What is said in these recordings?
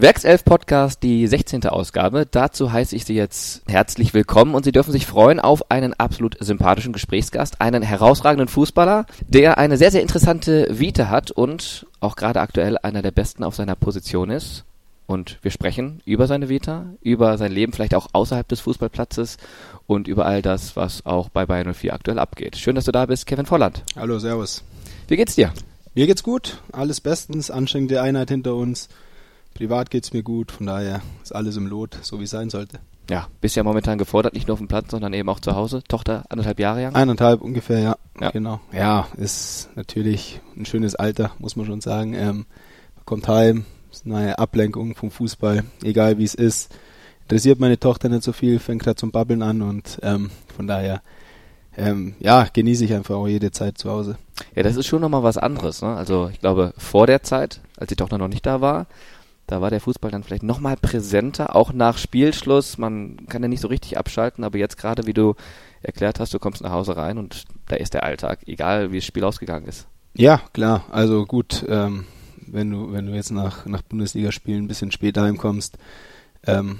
Werkself Podcast, die 16. Ausgabe. Dazu heiße ich Sie jetzt herzlich willkommen und Sie dürfen sich freuen auf einen absolut sympathischen Gesprächsgast, einen herausragenden Fußballer, der eine sehr, sehr interessante Vita hat und auch gerade aktuell einer der besten auf seiner Position ist. Und wir sprechen über seine Vita, über sein Leben vielleicht auch außerhalb des Fußballplatzes und über all das, was auch bei Bayern 04 aktuell abgeht. Schön, dass du da bist, Kevin Volland. Hallo, Servus. Wie geht's dir? Mir geht's gut, alles bestens, anstrengende Einheit hinter uns. Privat geht's mir gut, von daher ist alles im Lot, so wie es sein sollte. Ja, bist ja momentan gefordert, nicht nur auf dem Platz, sondern eben auch zu Hause. Tochter anderthalb Jahre lang? Eineinhalb ungefähr, ja. Ja. Genau. Ja, ist natürlich ein schönes Alter, muss man schon sagen. Ähm, kommt heim, ist eine Ablenkung vom Fußball, egal wie es ist. Interessiert meine Tochter nicht so viel, fängt gerade zum Babbeln an und ähm, von daher ähm, ja, genieße ich einfach auch jede Zeit zu Hause. Ja, das ist schon nochmal was anderes. Ne? Also ich glaube, vor der Zeit, als die Tochter noch nicht da war, da war der Fußball dann vielleicht nochmal präsenter, auch nach Spielschluss. Man kann ja nicht so richtig abschalten, aber jetzt gerade, wie du erklärt hast, du kommst nach Hause rein und da ist der Alltag, egal wie das Spiel ausgegangen ist. Ja, klar. Also gut, ähm, wenn du, wenn du jetzt nach, nach Bundesligaspielen ein bisschen später heimkommst, ähm,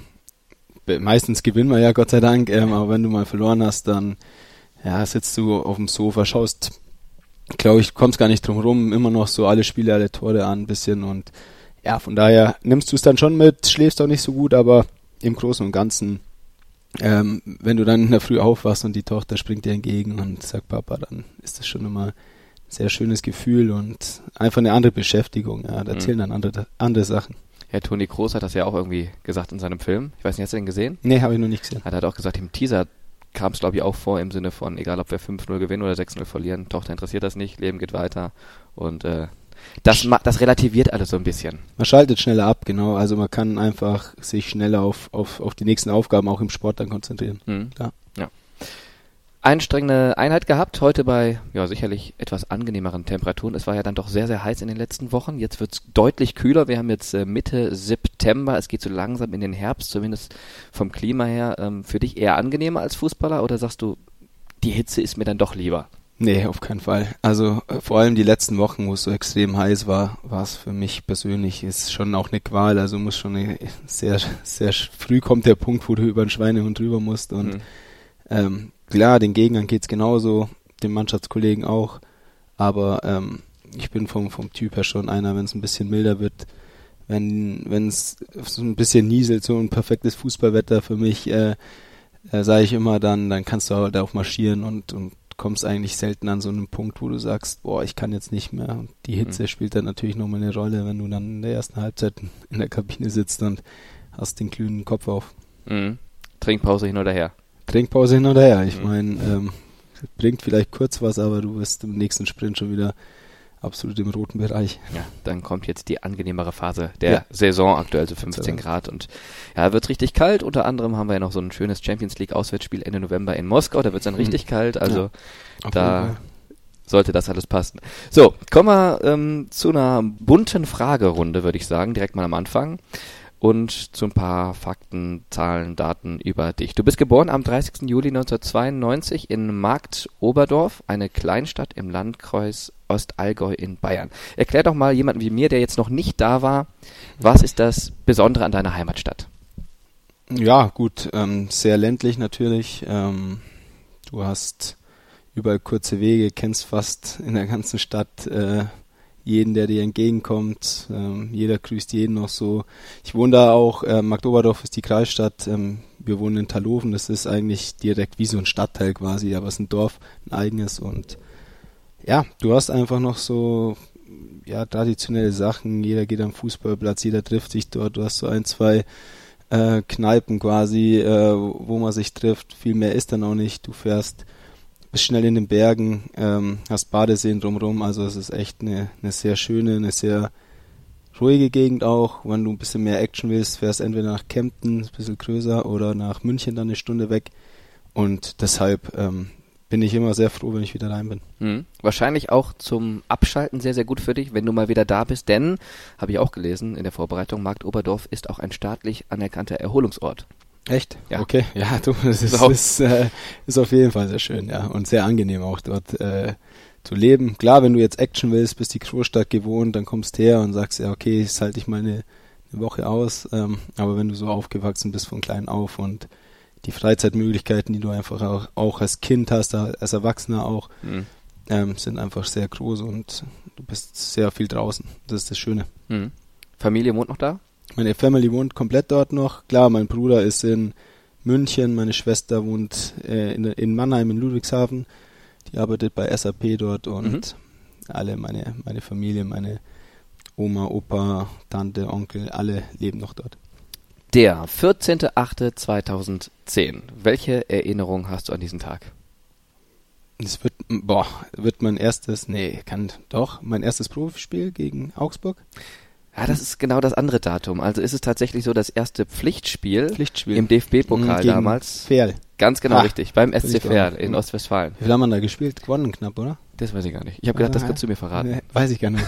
meistens gewinnen wir ja Gott sei Dank, ähm, aber wenn du mal verloren hast, dann ja, sitzt du auf dem Sofa, schaust, glaube ich, kommst gar nicht drum rum, immer noch so alle Spiele, alle Tore an ein bisschen und ja, von daher nimmst du es dann schon mit, schläfst auch nicht so gut, aber im Großen und Ganzen, ähm, wenn du dann in der Früh aufwachst und die Tochter springt dir entgegen und sagt Papa, dann ist das schon immer ein sehr schönes Gefühl und einfach eine andere Beschäftigung, ja, da Mhm. zählen dann andere, andere Sachen. Ja, Toni Kroos hat das ja auch irgendwie gesagt in seinem Film. Ich weiß nicht, hast du den gesehen? Nee, habe ich noch nicht gesehen. Hat er auch gesagt, im Teaser kam es, glaube ich, auch vor im Sinne von, egal ob wir 5-0 gewinnen oder 6-0 verlieren, Tochter interessiert das nicht, Leben geht weiter. Und äh, das, das relativiert alles so ein bisschen. Man schaltet schneller ab, genau. Also man kann einfach sich schneller auf, auf, auf die nächsten Aufgaben auch im Sport dann konzentrieren. Mhm. Klar. Ja. Anstrengende Einheit gehabt, heute bei ja sicherlich etwas angenehmeren Temperaturen. Es war ja dann doch sehr, sehr heiß in den letzten Wochen. Jetzt wird es deutlich kühler. Wir haben jetzt äh, Mitte September. Es geht so langsam in den Herbst, zumindest vom Klima her. Ähm, für dich eher angenehmer als Fußballer oder sagst du, die Hitze ist mir dann doch lieber? Nee, auf keinen Fall. Also äh, vor allem die letzten Wochen, wo es so extrem heiß war, war es für mich persönlich ist schon auch eine Qual. Also muss schon eine, sehr, sehr früh kommt der Punkt, wo du über einen Schweinehund drüber musst. Und Mhm. ähm, klar, den Gegnern geht's genauso, den Mannschaftskollegen auch. Aber ähm, ich bin vom, vom Typ her schon einer, wenn es ein bisschen milder wird, wenn wenn es so ein bisschen nieselt, so ein perfektes Fußballwetter für mich, äh, äh, sage ich immer, dann dann kannst du halt auch marschieren und und kommst eigentlich selten an so einen Punkt, wo du sagst, boah, ich kann jetzt nicht mehr. Und die Hitze Mhm. spielt dann natürlich nochmal eine Rolle, wenn du dann in der ersten Halbzeit in der Kabine sitzt und hast den glühenden Kopf auf. Mhm. Trinkpause hin oder her. Trinkpause hin oder her. Ich Mhm. meine, ähm, bringt vielleicht kurz was, aber du bist im nächsten Sprint schon wieder absolut im roten Bereich. Ja, dann kommt jetzt die angenehmere Phase der Ja. Saison, aktuell so 15 Absolut. Grad und ja, wird richtig kalt. Unter anderem haben wir ja noch so ein schönes Champions League Auswärtsspiel Ende November in Moskau, da wird es dann Mhm. richtig kalt, also Auf Da- sollte das alles passen. So, kommen wir ähm, zu einer bunten Fragerunde, würde ich sagen, direkt mal am Anfang. Und zu ein paar Fakten, Zahlen, Daten über dich. Du bist geboren am 30. Juli 1992 in Markt Oberdorf, eine Kleinstadt im Landkreis Ostallgäu in Bayern. Erklär doch mal jemanden wie mir, der jetzt noch nicht da war, was ist das Besondere an deiner Heimatstadt? Ja, gut, ähm, sehr ländlich natürlich. Ähm, du hast überall kurze Wege, kennst fast in der ganzen Stadt äh, jeden, der dir entgegenkommt. Ähm, jeder grüßt jeden noch so. Ich wohne da auch, äh, Magdoberdorf ist die Kreisstadt. Ähm, wir wohnen in Talofen, das ist eigentlich direkt wie so ein Stadtteil quasi, aber es ist ein Dorf, ein eigenes und ja, du hast einfach noch so ja, traditionelle Sachen. Jeder geht am Fußballplatz, jeder trifft sich dort. Du hast so ein, zwei äh, Kneipen quasi, äh, wo man sich trifft. Viel mehr ist dann auch nicht. Du fährst, bist schnell in den Bergen, ähm, hast Badeseen drumherum. Also es ist echt eine, eine sehr schöne, eine sehr ruhige Gegend auch. Wenn du ein bisschen mehr Action willst, fährst entweder nach Kempten, ein bisschen größer, oder nach München dann eine Stunde weg. Und deshalb ähm, bin ich immer sehr froh, wenn ich wieder rein bin. Hm. Wahrscheinlich auch zum Abschalten sehr, sehr gut für dich, wenn du mal wieder da bist, denn, habe ich auch gelesen in der Vorbereitung, Markt Oberdorf ist auch ein staatlich anerkannter Erholungsort. Echt? Ja. Okay. Ja, du, das ist, ist, äh, ist auf jeden Fall sehr schön, ja. Und sehr angenehm auch dort äh, zu leben. Klar, wenn du jetzt Action willst, bist die Großstadt gewohnt, dann kommst her und sagst, ja, okay, jetzt halte ich mal eine, eine Woche aus. Ähm, aber wenn du so aufgewachsen bist von klein auf und die Freizeitmöglichkeiten, die du einfach auch, auch als Kind hast, als Erwachsener auch, mhm. ähm, sind einfach sehr groß und du bist sehr viel draußen. Das ist das Schöne. Mhm. Familie wohnt noch da? Meine Family wohnt komplett dort noch. Klar, mein Bruder ist in München, meine Schwester wohnt äh, in, in, Mannheim in Ludwigshafen. Die arbeitet bei SAP dort und mhm. alle meine, meine Familie, meine Oma, Opa, Tante, Onkel, alle leben noch dort. Der 14.08.2010. Welche Erinnerung hast du an diesen Tag? Es wird, boah, wird mein erstes, nee, kann doch, mein erstes Profispiel gegen Augsburg. Ja, das ist genau das andere Datum. Also ist es tatsächlich so das erste Pflichtspiel, Pflichtspiel. im DFB-Pokal damals. Ferl. Ganz genau ah, richtig, beim SC Verl in Ostwestfalen. Wie viel haben wir da gespielt? Gewonnen knapp, oder? Das weiß ich gar nicht. Ich habe gedacht, das kannst du mir verraten. Nee, weiß ich gar nicht.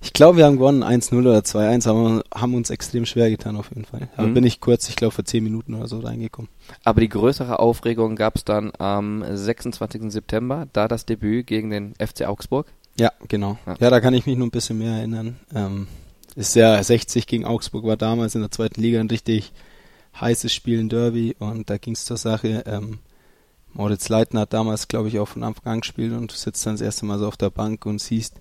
ich glaube, wir haben gewonnen 1-0 oder 2-1, aber haben uns extrem schwer getan auf jeden Fall. Da mhm. bin ich kurz, ich glaube, vor 10 Minuten oder so reingekommen. Aber die größere Aufregung gab es dann am 26. September, da das Debüt gegen den FC Augsburg. Ja, genau. Ja, ja da kann ich mich nur ein bisschen mehr erinnern. Ähm, ist ja 60 gegen Augsburg war damals in der zweiten Liga ein richtig heißes Spiel in Derby und da ging es zur Sache. Ähm, Moritz Leitner hat damals, glaube ich, auch von Anfang an gespielt und du sitzt dann das erste Mal so auf der Bank und siehst,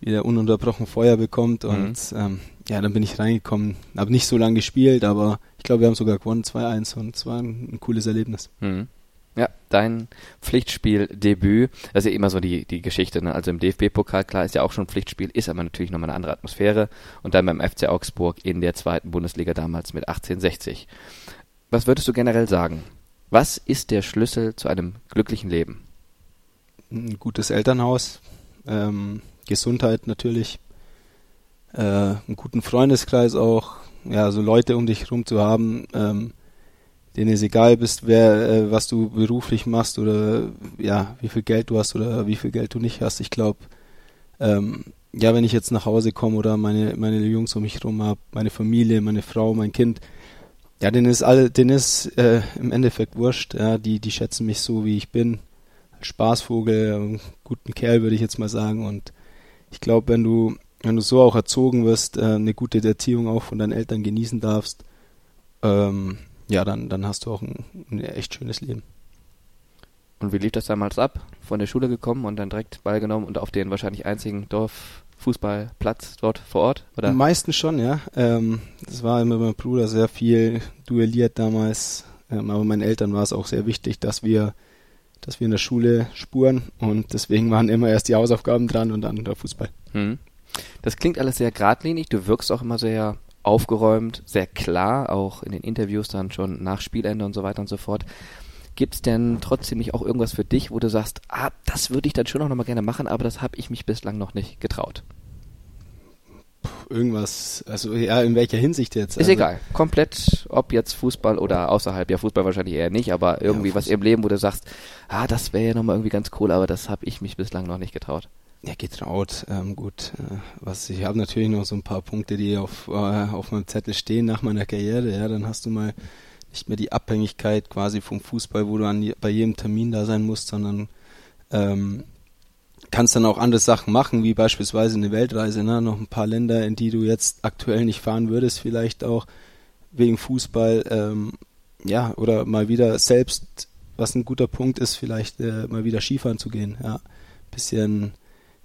wie der ununterbrochen Feuer bekommt und mhm. ähm, ja, dann bin ich reingekommen. Habe nicht so lange gespielt, aber ich glaube, wir haben sogar gewonnen 2-1 und es war ein, ein cooles Erlebnis. Mhm. Ja, dein Pflichtspieldebüt, das ist ja immer so die, die Geschichte, ne? Also im DFB-Pokal, klar, ist ja auch schon Pflichtspiel, ist aber natürlich nochmal eine andere Atmosphäre. Und dann beim FC Augsburg in der zweiten Bundesliga damals mit 1860. Was würdest du generell sagen? Was ist der Schlüssel zu einem glücklichen Leben? Ein gutes Elternhaus, ähm, Gesundheit natürlich, äh, einen guten Freundeskreis auch, ja, so Leute um dich herum zu haben, ähm, denen es egal bist, wer, äh, was du beruflich machst oder ja, wie viel Geld du hast oder wie viel Geld du nicht hast. Ich glaube, ähm, ja, wenn ich jetzt nach Hause komme oder meine, meine Jungs um mich herum habe, meine Familie, meine Frau, mein Kind, ja, denen ist alle, denen ist äh, im Endeffekt wurscht, ja, die, die schätzen mich so, wie ich bin. Als Spaßvogel, guten Kerl, würde ich jetzt mal sagen. Und ich glaube, wenn du, wenn du so auch erzogen wirst, äh, eine gute Erziehung auch von deinen Eltern genießen darfst, ähm, ja, dann, dann hast du auch ein, ein echt schönes Leben. Und wie lief das damals ab? Von der Schule gekommen und dann direkt Ball genommen und auf den wahrscheinlich einzigen Dorffußballplatz dort vor Ort? Oder? Meistens schon, ja. Ähm, das war immer mein Bruder sehr viel duelliert damals. Ähm, aber meinen Eltern war es auch sehr wichtig, dass wir, dass wir in der Schule spuren und deswegen waren immer erst die Hausaufgaben dran und dann der Fußball. Hm. Das klingt alles sehr geradlinig. Du wirkst auch immer sehr aufgeräumt, sehr klar, auch in den Interviews dann schon nach Spielende und so weiter und so fort. Gibt es denn trotzdem nicht auch irgendwas für dich, wo du sagst, ah, das würde ich dann schon auch nochmal gerne machen, aber das habe ich mich bislang noch nicht getraut? irgendwas, also ja, in welcher Hinsicht jetzt? Ist also, egal. Komplett, ob jetzt Fußball oder außerhalb. Ja, Fußball wahrscheinlich eher nicht, aber irgendwie ja, was im Leben, wo du sagst, ah, das wäre ja nochmal irgendwie ganz cool, aber das habe ich mich bislang noch nicht getraut. Ja, getraut. Ähm, gut, äh, was ich habe natürlich noch so ein paar Punkte, die auf, äh, auf meinem Zettel stehen nach meiner Karriere. Ja, dann hast du mal nicht mehr die Abhängigkeit quasi vom Fußball, wo du an, bei jedem Termin da sein musst, sondern ähm, kannst dann auch andere Sachen machen, wie beispielsweise eine Weltreise, ne? noch ein paar Länder, in die du jetzt aktuell nicht fahren würdest, vielleicht auch wegen Fußball, ähm, ja, oder mal wieder selbst, was ein guter Punkt ist, vielleicht äh, mal wieder Skifahren zu gehen, ja, bisschen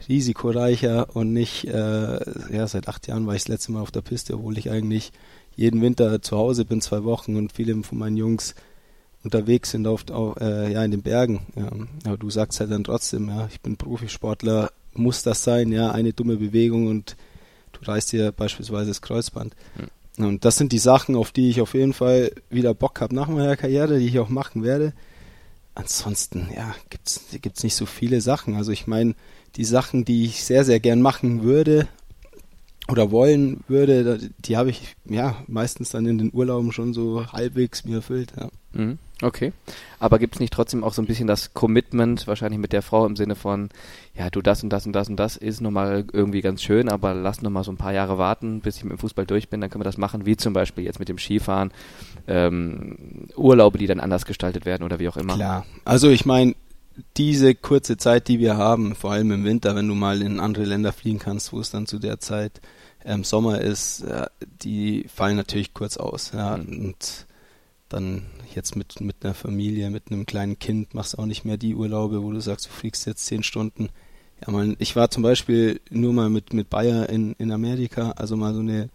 risikoreicher und nicht, äh, ja, seit acht Jahren war ich das letzte Mal auf der Piste, obwohl ich eigentlich jeden Winter zu Hause bin, zwei Wochen und viele von meinen Jungs unterwegs sind oft auch, äh, ja, in den Bergen. Ja. Aber du sagst halt dann trotzdem, ja, ich bin Profisportler, muss das sein, ja, eine dumme Bewegung und du reißt dir beispielsweise das Kreuzband. Mhm. Und das sind die Sachen, auf die ich auf jeden Fall wieder Bock habe nach meiner Karriere, die ich auch machen werde. Ansonsten, ja, gibt's, gibt's nicht so viele Sachen. Also ich meine, die Sachen, die ich sehr, sehr gern machen würde oder wollen würde, die habe ich ja meistens dann in den Urlauben schon so halbwegs mir erfüllt. Ja. Mhm. Okay. Aber gibt es nicht trotzdem auch so ein bisschen das Commitment, wahrscheinlich mit der Frau im Sinne von, ja, du das und das und das und das ist nochmal irgendwie ganz schön, aber lass nochmal so ein paar Jahre warten, bis ich mit dem Fußball durch bin, dann können wir das machen, wie zum Beispiel jetzt mit dem Skifahren, ähm, Urlaube, die dann anders gestaltet werden oder wie auch immer. Klar. Also ich meine, diese kurze Zeit, die wir haben, vor allem im Winter, wenn du mal in andere Länder fliegen kannst, wo es dann zu der Zeit ähm, Sommer ist, äh, die fallen natürlich kurz aus. Ja, mhm. und dann jetzt mit, mit einer Familie, mit einem kleinen Kind machst du auch nicht mehr die Urlaube, wo du sagst, du fliegst jetzt zehn Stunden. Ja, man, ich war zum Beispiel nur mal mit, mit Bayer in, in Amerika, also mal so eine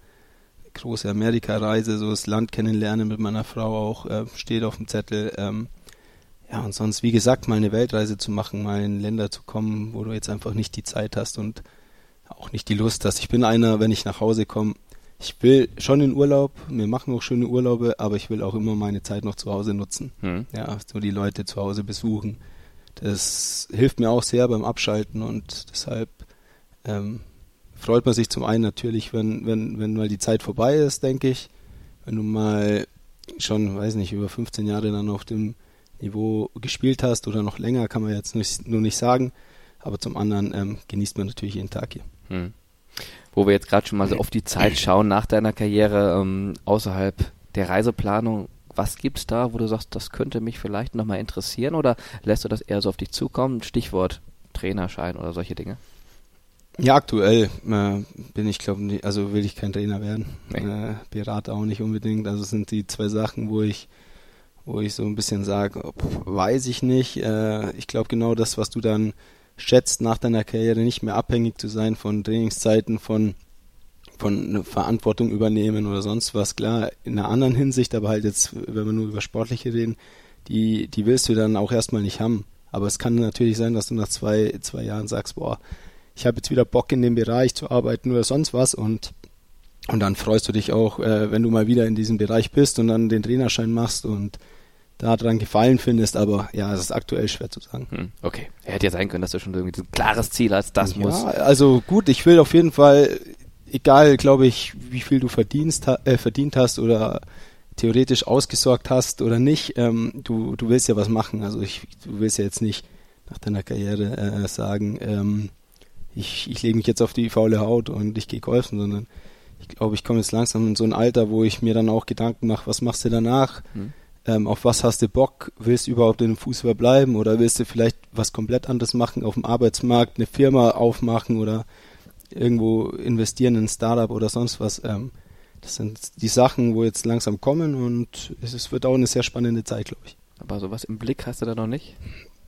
große Amerika-Reise, so das Land kennenlernen mit meiner Frau auch, äh, steht auf dem Zettel. Ähm, ja, und sonst, wie gesagt, mal eine Weltreise zu machen, mal in Länder zu kommen, wo du jetzt einfach nicht die Zeit hast und auch nicht die Lust hast. Ich bin einer, wenn ich nach Hause komme, ich will schon in Urlaub, wir machen auch schöne Urlaube, aber ich will auch immer meine Zeit noch zu Hause nutzen. Hm. Ja, so die Leute zu Hause besuchen. Das hilft mir auch sehr beim Abschalten und deshalb ähm, freut man sich zum einen natürlich, wenn, wenn, wenn mal die Zeit vorbei ist, denke ich. Wenn du mal schon, weiß nicht, über 15 Jahre dann auf dem Niveau gespielt hast oder noch länger, kann man jetzt nicht, nur nicht sagen. Aber zum anderen ähm, genießt man natürlich jeden Tag hier. Hm wo wir jetzt gerade schon mal so auf die Zeit schauen nach deiner Karriere ähm, außerhalb der Reiseplanung. Was gibt's da, wo du sagst, das könnte mich vielleicht nochmal interessieren oder lässt du das eher so auf dich zukommen? Stichwort Trainerschein oder solche Dinge? Ja, aktuell äh, bin ich, glaube also will ich kein Trainer werden. Nee. Äh, Berater auch nicht unbedingt. Also sind die zwei Sachen, wo ich, wo ich so ein bisschen sage, weiß ich nicht. Äh, ich glaube genau das, was du dann schätzt, nach deiner Karriere nicht mehr abhängig zu sein von Trainingszeiten, von von Verantwortung übernehmen oder sonst was. Klar, in einer anderen Hinsicht, aber halt jetzt, wenn wir nur über Sportliche reden, die, die willst du dann auch erstmal nicht haben. Aber es kann natürlich sein, dass du nach zwei, zwei Jahren sagst, boah, ich habe jetzt wieder Bock in dem Bereich zu arbeiten oder sonst was und und dann freust du dich auch, äh, wenn du mal wieder in diesem Bereich bist und dann den Trainerschein machst und daran Gefallen findest, aber ja, es ist aktuell schwer zu sagen. Hm, okay. Er hätte ja sein können, dass du schon irgendwie ein klares Ziel hast, das ja, muss. Also gut, ich will auf jeden Fall, egal, glaube ich, wie viel du verdienst, äh, verdient hast oder theoretisch ausgesorgt hast oder nicht, ähm, du, du willst ja was machen. Also ich, du willst ja jetzt nicht nach deiner Karriere äh, sagen, ähm, ich, ich lege mich jetzt auf die faule Haut und ich gehe golfen, sondern ich glaube, ich komme jetzt langsam in so ein Alter, wo ich mir dann auch Gedanken mache, was machst du danach? Hm ähm, auf was hast du Bock, willst du überhaupt in dem Fußball bleiben oder willst du vielleicht was komplett anderes machen, auf dem Arbeitsmarkt eine Firma aufmachen oder irgendwo investieren in ein Startup oder sonst was. Ähm, das sind die Sachen, wo jetzt langsam kommen und es wird auch eine sehr spannende Zeit, glaube ich. Aber sowas im Blick hast du da noch nicht?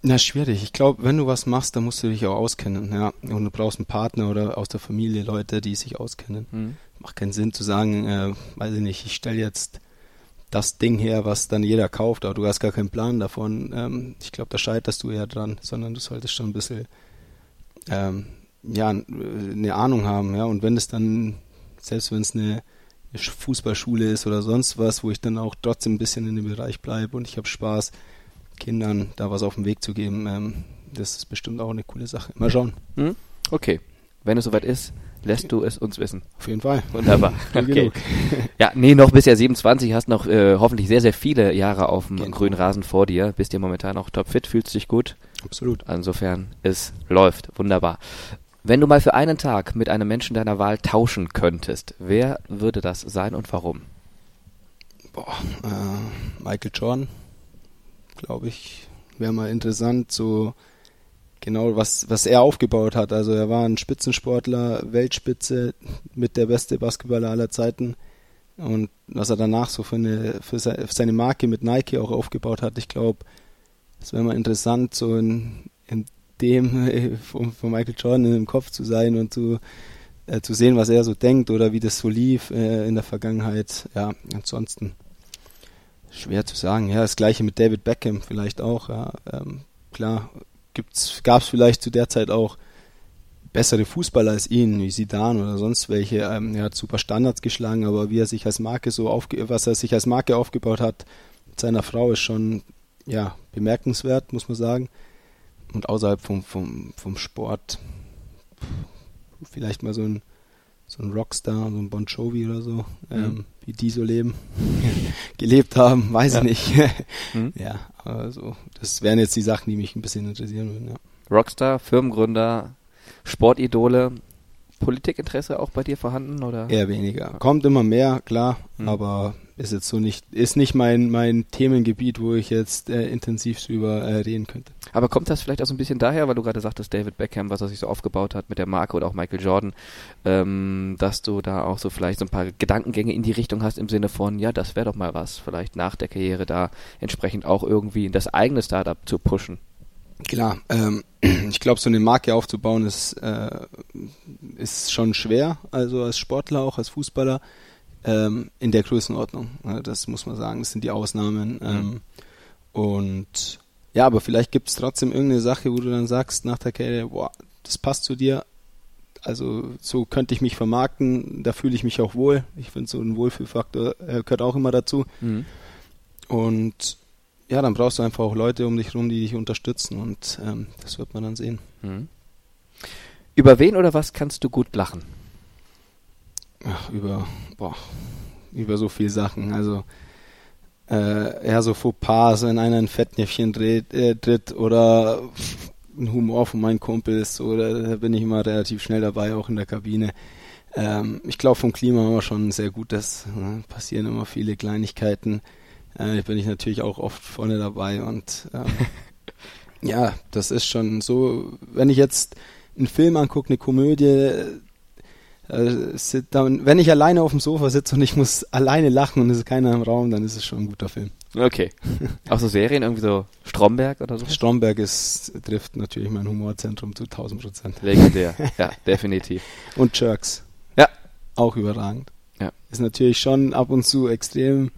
Na, schwierig. Ich glaube, wenn du was machst, dann musst du dich auch auskennen, ja. Und du brauchst einen Partner oder aus der Familie Leute, die sich auskennen. Mhm. Macht keinen Sinn zu sagen, äh, weiß ich nicht, ich stelle jetzt das Ding her, was dann jeder kauft, aber du hast gar keinen Plan davon. Ähm, ich glaube, da scheiterst du eher dran, sondern du solltest schon ein bisschen ähm, ja, eine Ahnung haben, ja. Und wenn es dann, selbst wenn es eine Fußballschule ist oder sonst was, wo ich dann auch trotzdem ein bisschen in dem Bereich bleibe und ich habe Spaß, Kindern da was auf den Weg zu geben, ähm, das ist bestimmt auch eine coole Sache. Mal schauen. Hm? Okay. Wenn es soweit ist, lässt du es uns wissen. Auf jeden Fall. Wunderbar. Okay. ja, nee, noch bis ja 27, hast noch äh, hoffentlich sehr, sehr viele Jahre auf dem genau. grünen Rasen vor dir. Bist dir momentan auch topfit, fühlst dich gut. Absolut. Insofern, es läuft. Wunderbar. Wenn du mal für einen Tag mit einem Menschen deiner Wahl tauschen könntest, wer würde das sein und warum? Boah, äh, Michael Jordan, glaube ich, wäre mal interessant, so genau was, was er aufgebaut hat. Also er war ein Spitzensportler, Weltspitze, mit der beste Basketballer aller Zeiten. Und was er danach so für, eine, für seine Marke mit Nike auch aufgebaut hat, ich glaube, es wäre mal interessant, so in, in dem von, von, Michael Jordan in dem Kopf zu sein und zu, äh, zu sehen, was er so denkt oder wie das so lief äh, in der Vergangenheit. Ja, ansonsten schwer zu sagen. Ja, das gleiche mit David Beckham vielleicht auch. Ja, ähm, klar, gab es vielleicht zu der Zeit auch bessere Fußballer als ihn, wie Zidane oder sonst welche. Ähm, er hat super Standards geschlagen, aber wie er sich als Marke so aufge was er sich als Marke aufgebaut hat mit seiner Frau ist schon ja bemerkenswert, muss man sagen. Und außerhalb vom, vom, vom Sport vielleicht mal so ein so ein Rockstar, so ein Bon Jovi oder so, ähm, mhm. Wie die so leben, gelebt haben, weiß ich nicht. mhm. Ja, also das wären jetzt die Sachen, die mich ein bisschen interessieren würden. Ja. Rockstar, Firmengründer, Sportidole, Politikinteresse auch bei dir vorhanden oder? Eher weniger. Kommt immer mehr, klar, mhm. aber ist jetzt so nicht, ist nicht mein, mein Themengebiet, wo ich jetzt äh, intensiv drüber äh, reden könnte. Aber kommt das vielleicht auch so ein bisschen daher, weil du gerade sagtest, David Beckham, was er sich so aufgebaut hat mit der Marke oder auch Michael Jordan, ähm, dass du da auch so vielleicht so ein paar Gedankengänge in die Richtung hast im Sinne von, ja, das wäre doch mal was, vielleicht nach der Karriere da entsprechend auch irgendwie das eigene Startup zu pushen? Klar, ähm, ich glaube, so eine Marke aufzubauen ist, äh, ist schon schwer, also als Sportler, auch als Fußballer ähm, in der Größenordnung. das muss man sagen, das sind die Ausnahmen. Mhm. Ähm, und ja, aber vielleicht gibt es trotzdem irgendeine Sache, wo du dann sagst nach der Karriere, boah, das passt zu dir. Also so könnte ich mich vermarkten, da fühle ich mich auch wohl. Ich finde so ein Wohlfühlfaktor äh, gehört auch immer dazu. Mhm. Und ja, dann brauchst du einfach auch Leute um dich herum, die dich unterstützen und ähm, das wird man dann sehen. Mhm. Über wen oder was kannst du gut lachen? Ach, über, boah, über so viele Sachen. Also äh, ja, so Fauxpas, wenn einer ein Fettnäpfchen dreht, äh, tritt oder ein Humor von meinen Kumpels oder da bin ich immer relativ schnell dabei, auch in der Kabine. Ähm, ich glaube, vom Klima haben wir schon sehr gutes. Ne? Passieren immer viele Kleinigkeiten. Äh, bin ich natürlich auch oft vorne dabei und ähm, ja, das ist schon so. Wenn ich jetzt einen Film angucke, eine Komödie, äh, dann, wenn ich alleine auf dem Sofa sitze und ich muss alleine lachen und es ist keiner im Raum, dann ist es schon ein guter Film. Okay. Auch so Serien, irgendwie so Stromberg oder so? Stromberg ist, trifft natürlich mein Humorzentrum zu 1000 Prozent. Legendär, ja, definitiv. Und Jerks. Ja. Auch überragend. Ja. Ist natürlich schon ab und zu extrem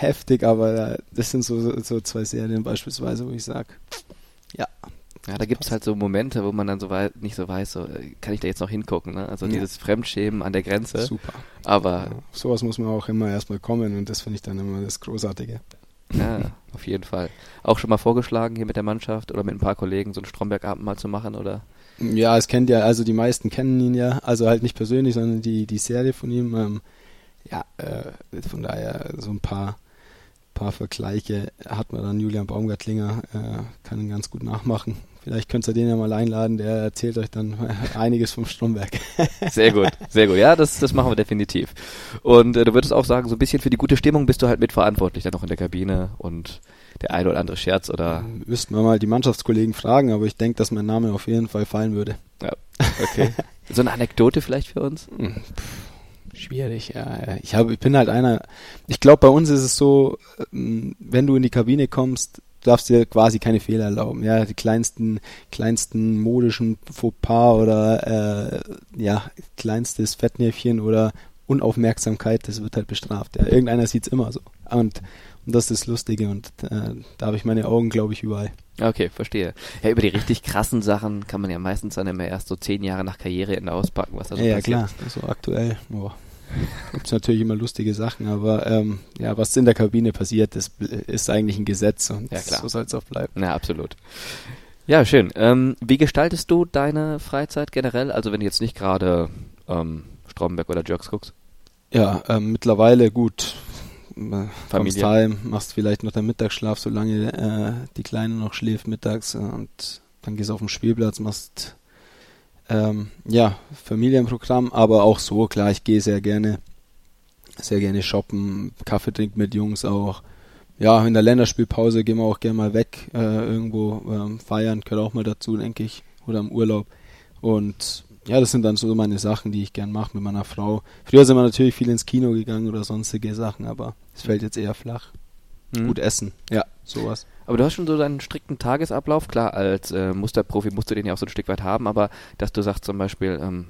heftig, aber das sind so, so zwei Serien beispielsweise, wo ich sage, ja, ja, da gibt es halt so Momente, wo man dann so weit, nicht so weiß, so, kann ich da jetzt noch hingucken, ne? Also ja. dieses Fremdschämen an der Grenze. Super. Aber. Ja, sowas muss man auch immer erstmal kommen und das finde ich dann immer das Großartige. Ja, auf jeden Fall. Auch schon mal vorgeschlagen, hier mit der Mannschaft oder mit ein paar Kollegen so einen Stromberg-Abend mal zu machen, oder? Ja, es kennt ja, also die meisten kennen ihn ja, also halt nicht persönlich, sondern die, die Serie von ihm. Ähm, ja, äh, von daher so ein paar paar Vergleiche hat man dann Julian Baumgartlinger, äh, kann ihn ganz gut nachmachen. Vielleicht könnt ihr den ja mal einladen, der erzählt euch dann einiges vom Stromberg. Sehr gut, sehr gut. Ja, das, das machen wir definitiv. Und äh, du würdest auch sagen, so ein bisschen für die gute Stimmung bist du halt mitverantwortlich, dann noch in der Kabine und der eine oder andere Scherz oder. Müssten wir mal die Mannschaftskollegen fragen, aber ich denke, dass mein Name auf jeden Fall fallen würde. Ja, okay. so eine Anekdote vielleicht für uns? Hm, Schwierig, ja. Ich, hab, ich bin halt einer, ich glaube, bei uns ist es so, ähm, wenn du in die Kabine kommst, darfst du dir quasi keine Fehler erlauben. Ja, die kleinsten, kleinsten modischen Fauxpas oder äh, ja, kleinstes Fettnäpfchen oder Unaufmerksamkeit, das wird halt bestraft. Ja, irgendeiner sieht's immer so. Und, und das ist das Lustige und äh, da habe ich meine Augen, glaube ich, überall. Okay, verstehe. Ja, über die richtig krassen Sachen kann man ja meistens dann immer erst so zehn Jahre nach Karriereende auspacken, was da so ja, passiert. Ja, klar, so aktuell. Boah. Gibt es natürlich immer lustige Sachen, aber ähm, ja, was in der Kabine passiert, das ist eigentlich ein Gesetz und ja, so soll es auch bleiben. Ja, absolut. Ja, schön. Ähm, wie gestaltest du deine Freizeit generell? Also wenn du jetzt nicht gerade ähm, Stromberg oder Jerks guckst? Ja, ähm, mittlerweile gut. Äh, Familie. heim, machst vielleicht noch den Mittagsschlaf, solange äh, die Kleine noch schläft mittags und dann gehst du auf den Spielplatz, machst ähm, ja, Familienprogramm, aber auch so, klar, ich gehe sehr gerne, sehr gerne shoppen, Kaffee trinken mit Jungs auch. Ja, in der Länderspielpause gehen wir auch gerne mal weg, äh, irgendwo ähm, feiern, gehört auch mal dazu, denke ich, oder im Urlaub. Und ja, das sind dann so meine Sachen, die ich gern mache mit meiner Frau. Früher sind wir natürlich viel ins Kino gegangen oder sonstige Sachen, aber es fällt jetzt eher flach. Mhm. Gut essen, ja, sowas. Aber du hast schon so deinen strikten Tagesablauf. Klar, als äh, Musterprofi musst du den ja auch so ein Stück weit haben, aber dass du sagst zum Beispiel, ähm,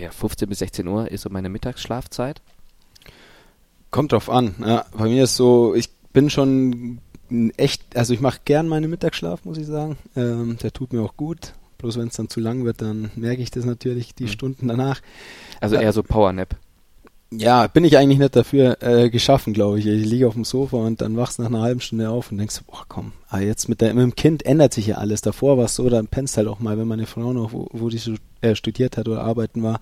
ja, 15 bis 16 Uhr ist so meine Mittagsschlafzeit. Kommt drauf an. Ja, bei mir ist so, ich bin schon echt, also ich mache gern meinen Mittagsschlaf, muss ich sagen. Ähm, der tut mir auch gut. Bloß wenn es dann zu lang wird, dann merke ich das natürlich die mhm. Stunden danach. Also eher so Powernap ja, bin ich eigentlich nicht dafür äh, geschaffen, glaube ich. Ich liege auf dem Sofa und dann wachst du nach einer halben Stunde auf und denkst, boah, komm, ah, jetzt mit, der, mit dem Kind ändert sich ja alles. Davor war es so, dann pennst halt auch mal, wenn meine Frau noch, wo, wo die äh, studiert hat oder arbeiten war,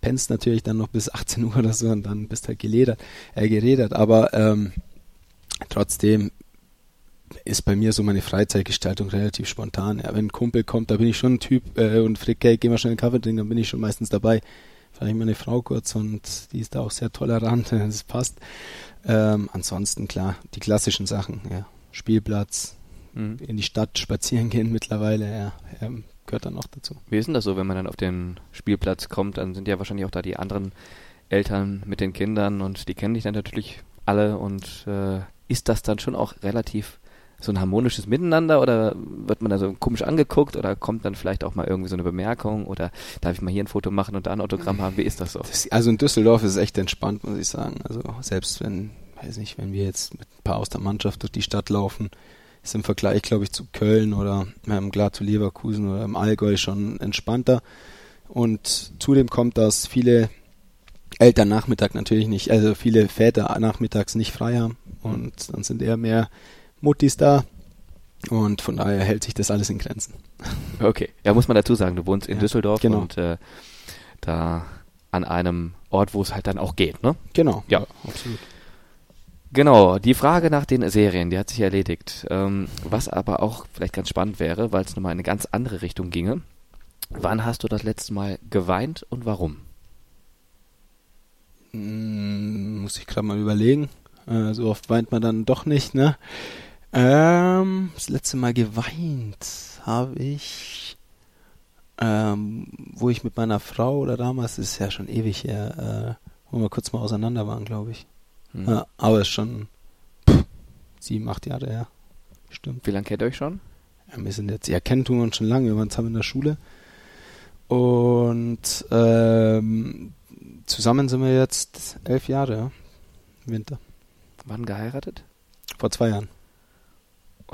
pennst natürlich dann noch bis 18 Uhr oder so und dann bist halt geledert, äh, geredet. Aber ähm, trotzdem ist bei mir so meine Freizeitgestaltung relativ spontan. Ja, wenn ein Kumpel kommt, da bin ich schon ein Typ äh, und fragt, hey, geh mal schnell einen Kaffee trinken, dann bin ich schon meistens dabei vielleicht meine Frau kurz und die ist da auch sehr tolerant, das passt. Ähm, ansonsten klar, die klassischen Sachen, ja. Spielplatz, mhm. in die Stadt spazieren gehen mittlerweile. Er, er gehört dann auch dazu. Wie ist denn das so, wenn man dann auf den Spielplatz kommt? Dann sind ja wahrscheinlich auch da die anderen Eltern mit den Kindern und die kennen dich dann natürlich alle und äh, ist das dann schon auch relativ so ein harmonisches Miteinander oder wird man da so komisch angeguckt oder kommt dann vielleicht auch mal irgendwie so eine Bemerkung oder darf ich mal hier ein Foto machen und da ein Autogramm haben? Wie ist das so? Das, also in Düsseldorf ist es echt entspannt, muss ich sagen. Also selbst wenn, weiß nicht, wenn wir jetzt mit ein paar aus der Mannschaft durch die Stadt laufen, ist im Vergleich, glaube ich, zu Köln oder ähm, klar zu Leverkusen oder im Allgäu schon entspannter. Und zudem kommt, dass viele Eltern Nachmittag natürlich nicht, also viele Väter nachmittags nicht frei haben und dann sind eher mehr Muttis da und von daher hält sich das alles in Grenzen. Okay, ja, muss man dazu sagen, du wohnst in ja, Düsseldorf genau. und äh, da an einem Ort, wo es halt dann auch geht, ne? Genau, ja, ja absolut. Genau, die Frage nach den Serien, die hat sich erledigt. Ähm, was aber auch vielleicht ganz spannend wäre, weil es nochmal in eine ganz andere Richtung ginge. Wann hast du das letzte Mal geweint und warum? Hm, muss ich gerade mal überlegen. Äh, so oft weint man dann doch nicht, ne? Ähm, das letzte Mal geweint habe ich, ähm, wo ich mit meiner Frau oder damals, ist ja schon ewig her, äh, wo wir kurz mal auseinander waren, glaube ich. Hm. Ja, aber ist schon pff, sieben, acht Jahre her. Stimmt. Wie lange kennt ihr euch schon? Ja, wir sind jetzt, ja, kennen tun wir uns schon lange, wir waren zusammen in der Schule. Und ähm, zusammen sind wir jetzt elf Jahre im Winter. Wann geheiratet? Vor zwei Jahren.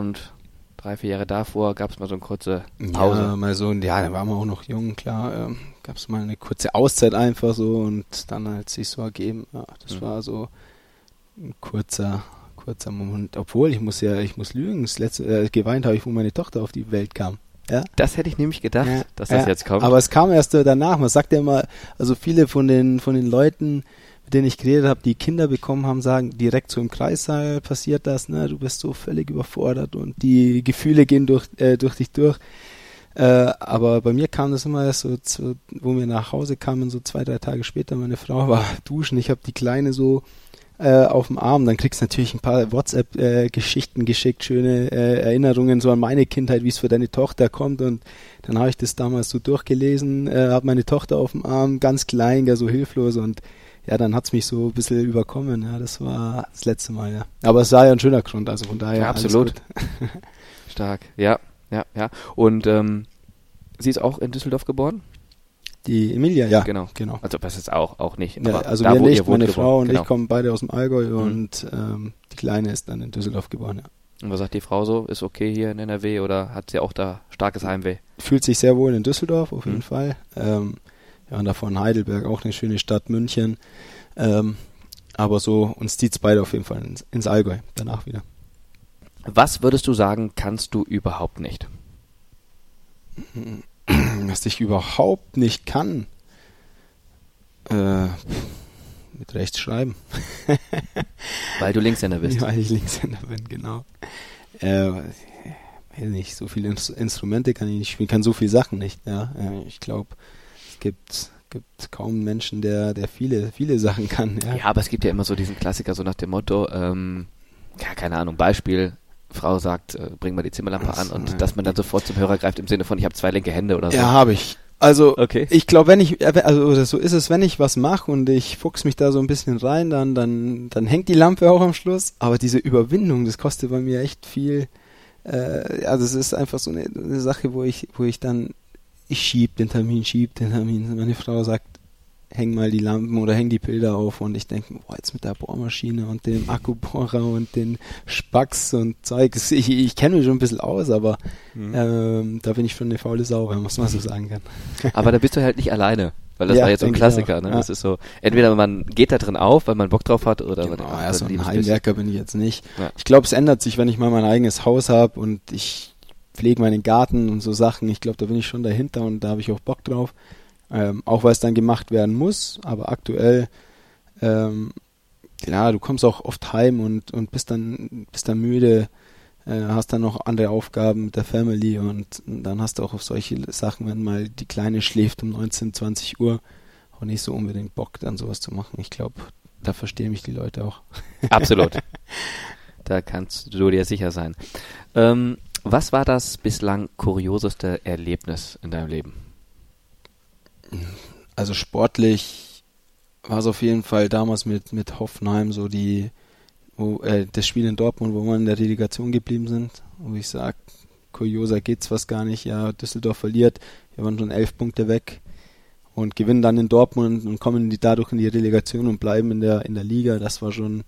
Und drei, vier Jahre davor gab es mal so eine kurze Pause. Ja, mal so, ja, da waren wir auch noch jung, klar. Ähm, gab es mal eine kurze Auszeit einfach so und dann hat sich so ergeben. Ja, das mhm. war so ein kurzer, kurzer Moment. Obwohl, ich muss ja, ich muss lügen. Das letzte, äh, geweint habe ich, wo meine Tochter auf die Welt kam. Ja? Das hätte ich nämlich gedacht, ja, dass das ja, jetzt kommt. Aber es kam erst danach. Man sagt ja immer, also viele von den, von den Leuten, mit denen ich geredet habe, die Kinder bekommen haben, sagen direkt so im Kreissaal passiert das, ne, du bist so völlig überfordert und die Gefühle gehen durch, äh, durch dich durch. Äh, aber bei mir kam das immer so, zu, wo wir nach Hause kamen, so zwei, drei Tage später, meine Frau war duschen, ich habe die Kleine so äh, auf dem Arm, dann kriegst du natürlich ein paar WhatsApp-Geschichten geschickt, schöne äh, Erinnerungen so an meine Kindheit, wie es für deine Tochter kommt. Und dann habe ich das damals so durchgelesen, äh, habe meine Tochter auf dem Arm, ganz klein, gar so hilflos. Und ja, dann hat's mich so ein bisschen überkommen, ja, das war das letzte Mal, ja. Aber es war ja ein schöner Grund, also von daher. Ja, absolut. Stark, ja, ja, ja. Und ähm, sie ist auch in Düsseldorf geboren? Die Emilia, ja. Genau. genau. Also das ist auch, auch nicht. Ja, also da, wir nicht, meine Frau und genau. ich kommen beide aus dem Allgäu mhm. und ähm, die Kleine ist dann in Düsseldorf geboren, ja. Und was sagt die Frau so? Ist okay hier in NRW oder hat sie auch da starkes Heimweh? Fühlt sich sehr wohl in Düsseldorf, auf jeden mhm. Fall. Ähm, ja, und davon Heidelberg, auch eine schöne Stadt, München. Ähm, aber so, uns zieht's beide auf jeden Fall ins, ins Allgäu, danach wieder. Was würdest du sagen, kannst du überhaupt nicht? Was ich überhaupt nicht kann. Äh, mit rechts schreiben. Weil du Linkshänder bist. Weil ich Linkshänder bin, genau. Äh, nicht, so viele Instrumente kann ich nicht spielen, kann so viele Sachen nicht, ja. Äh, ich glaube, gibt gibt kaum Menschen, der der viele viele Sachen kann. Ja. ja, aber es gibt ja immer so diesen Klassiker so nach dem Motto, ähm, ja keine Ahnung, Beispiel. Frau sagt, äh, bring mal die Zimmerlampe an und ja. dass man dann sofort zum Hörer greift im Sinne von, ich habe zwei linke Hände oder so. Ja, habe ich. Also okay. ich glaube, wenn ich, äh, also so ist es, wenn ich was mache und ich fuchs mich da so ein bisschen rein, dann, dann, dann hängt die Lampe auch am Schluss. Aber diese Überwindung, das kostet bei mir echt viel. Äh, also es ist einfach so eine, eine Sache, wo ich, wo ich dann ich schieb den Termin, schieb den Termin. Meine Frau sagt, häng mal die Lampen oder häng die Bilder auf und ich denke, boah, jetzt mit der Bohrmaschine und dem Akkubohrer und den Spacks und Zeugs. Ich, ich kenne mich schon ein bisschen aus, aber mhm. ähm, da bin ich schon eine faule Sau, wenn man es mal so sagen kann. Aber da bist du halt nicht alleine. Weil das ja, war jetzt so ein Klassiker, ne? Ja. Das ist so, entweder man geht da drin auf, weil man Bock drauf hat, oder genau, man, ja, so ein Heimwerker bin ich jetzt nicht. Ja. Ich glaube, es ändert sich, wenn ich mal mein eigenes Haus habe und ich pflege meinen Garten und so Sachen. Ich glaube, da bin ich schon dahinter und da habe ich auch Bock drauf. Ähm, auch weil es dann gemacht werden muss, aber aktuell, ähm, ja, du kommst auch oft heim und, und bist dann, bist dann müde, äh, hast dann noch andere Aufgaben mit der Family und, und dann hast du auch auf solche Sachen, wenn mal die Kleine schläft um 19, 20 Uhr, auch nicht so unbedingt Bock, dann sowas zu machen. Ich glaube, da verstehen mich die Leute auch. Absolut. Da kannst du dir sicher sein. Ähm, Was war das bislang kurioseste Erlebnis in deinem Leben? Also sportlich war es auf jeden Fall damals mit, mit Hoffenheim so die, wo, äh, das Spiel in Dortmund, wo wir in der Relegation geblieben sind, wo ich sage, kurioser geht's fast gar nicht. Ja, Düsseldorf verliert, wir waren schon elf Punkte weg und gewinnen dann in Dortmund und kommen die dadurch in die Relegation und bleiben in der in der Liga. Das war schon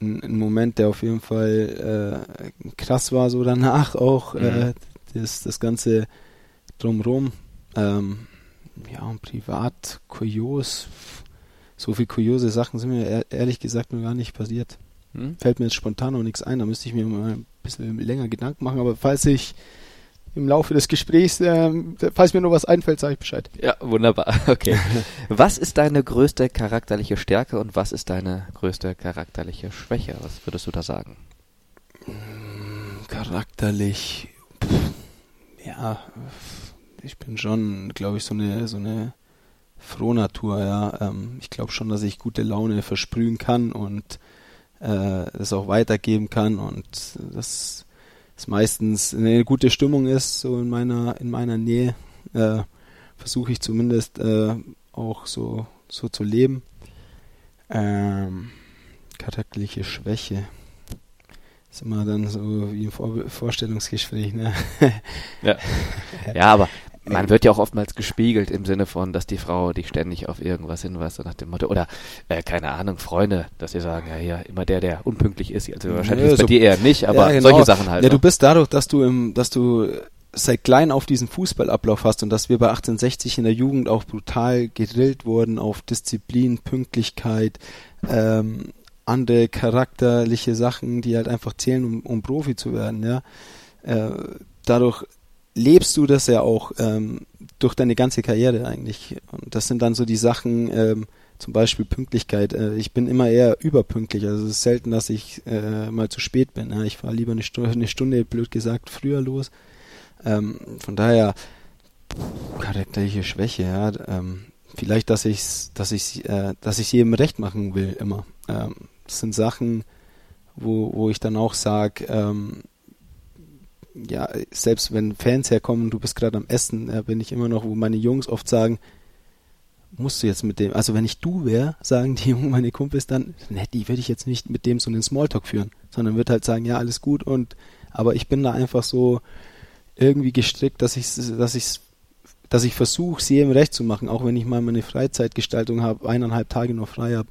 ein, ein Moment, der auf jeden Fall äh, krass war. So danach auch mhm. äh, das das ganze drumherum. Ähm, ja und privat kurios. So viel kuriose Sachen sind mir ehrlich gesagt noch gar nicht passiert. Mhm. Fällt mir jetzt spontan noch nichts ein. Da müsste ich mir mal ein bisschen länger Gedanken machen. Aber falls ich im Laufe des Gesprächs, äh, falls mir noch was einfällt, sage ich Bescheid. Ja, wunderbar. Okay. was ist deine größte charakterliche Stärke und was ist deine größte charakterliche Schwäche? Was würdest du da sagen? Charakterlich, pff, ja, ich bin schon, glaube ich, so eine so eine Frohnatur. Ja, ähm, ich glaube schon, dass ich gute Laune versprühen kann und äh, das auch weitergeben kann und das es meistens eine gute Stimmung ist, so in meiner, in meiner Nähe, äh, versuche ich zumindest äh, auch so, so zu leben. Ähm, charakterliche Schwäche. Ist immer dann so wie im Vor Vorstellungsgespräch, ne? ja. ja, aber man wird ja auch oftmals gespiegelt im Sinne von, dass die Frau dich ständig auf irgendwas hinweist, so nach dem Motto, oder äh, keine Ahnung, Freunde, dass sie sagen, ja, ja, immer der, der unpünktlich ist, also wahrscheinlich ja, ist so, bei dir eher nicht, aber ja, genau. solche Sachen halt. Ja, du ne? bist dadurch, dass du im, dass du seit klein auf diesen Fußballablauf hast und dass wir bei 1860 in der Jugend auch brutal gedrillt wurden auf Disziplin, Pünktlichkeit, ähm, andere charakterliche Sachen, die halt einfach zählen, um, um Profi zu werden, ja. Äh, dadurch lebst du das ja auch ähm, durch deine ganze Karriere eigentlich. Und das sind dann so die Sachen, ähm, zum Beispiel Pünktlichkeit. Äh, ich bin immer eher überpünktlich. Also es ist selten, dass ich äh, mal zu spät bin. Ja. Ich fahre lieber eine Stunde, eine Stunde, blöd gesagt, früher los. Ähm, von daher charakterliche Schwäche, ja. Ähm, vielleicht, dass ich dass ich äh, dass ich jedem recht machen will immer. Ähm, das sind Sachen, wo, wo ich dann auch sage, ähm, ja, selbst wenn Fans herkommen, du bist gerade am Essen, äh, bin ich immer noch, wo meine Jungs oft sagen, musst du jetzt mit dem, also wenn ich du wäre, sagen die Jungen, meine Kumpels dann, ne, die würde ich jetzt nicht mit dem so einen Smalltalk führen, sondern wird halt sagen, ja, alles gut und, aber ich bin da einfach so irgendwie gestrickt, dass ich, dass ich, dass ich versuche, sie eben recht zu machen, auch wenn ich mal meine Freizeitgestaltung habe, eineinhalb Tage noch frei habe,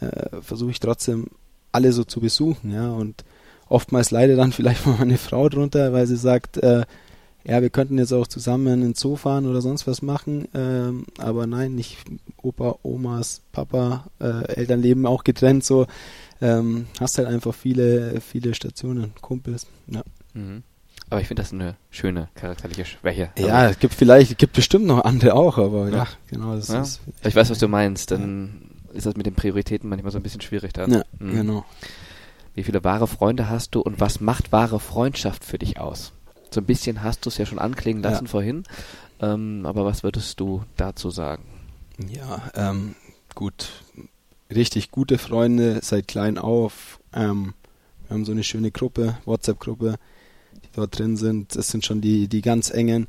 äh, versuche ich trotzdem alle so zu besuchen, ja, und oftmals leidet dann vielleicht mal meine Frau drunter, weil sie sagt, äh, ja, wir könnten jetzt auch zusammen ins Zoo fahren oder sonst was machen, ähm, aber nein, nicht Opa, Omas, Papa, äh, Eltern leben auch getrennt, so ähm, hast halt einfach viele, viele Stationen, Kumpels, ja. Mhm. Aber ich finde das eine schöne charakterliche Schwäche. Ja, es gibt vielleicht, es gibt bestimmt noch andere auch, aber ja, ja genau. Das ja. Ist, ich weiß, was du meinst. Dann ja. ist das mit den Prioritäten manchmal so ein bisschen schwierig dann. Ja, mhm. genau. Wie viele wahre Freunde hast du und was macht wahre Freundschaft für dich aus? So ein bisschen hast du es ja schon anklingen lassen ja. vorhin, ähm, aber was würdest du dazu sagen? Ja, ähm, gut. Richtig gute Freunde seit klein auf. Ähm, wir haben so eine schöne Gruppe, WhatsApp-Gruppe, die dort drin sind. Das sind schon die, die ganz engen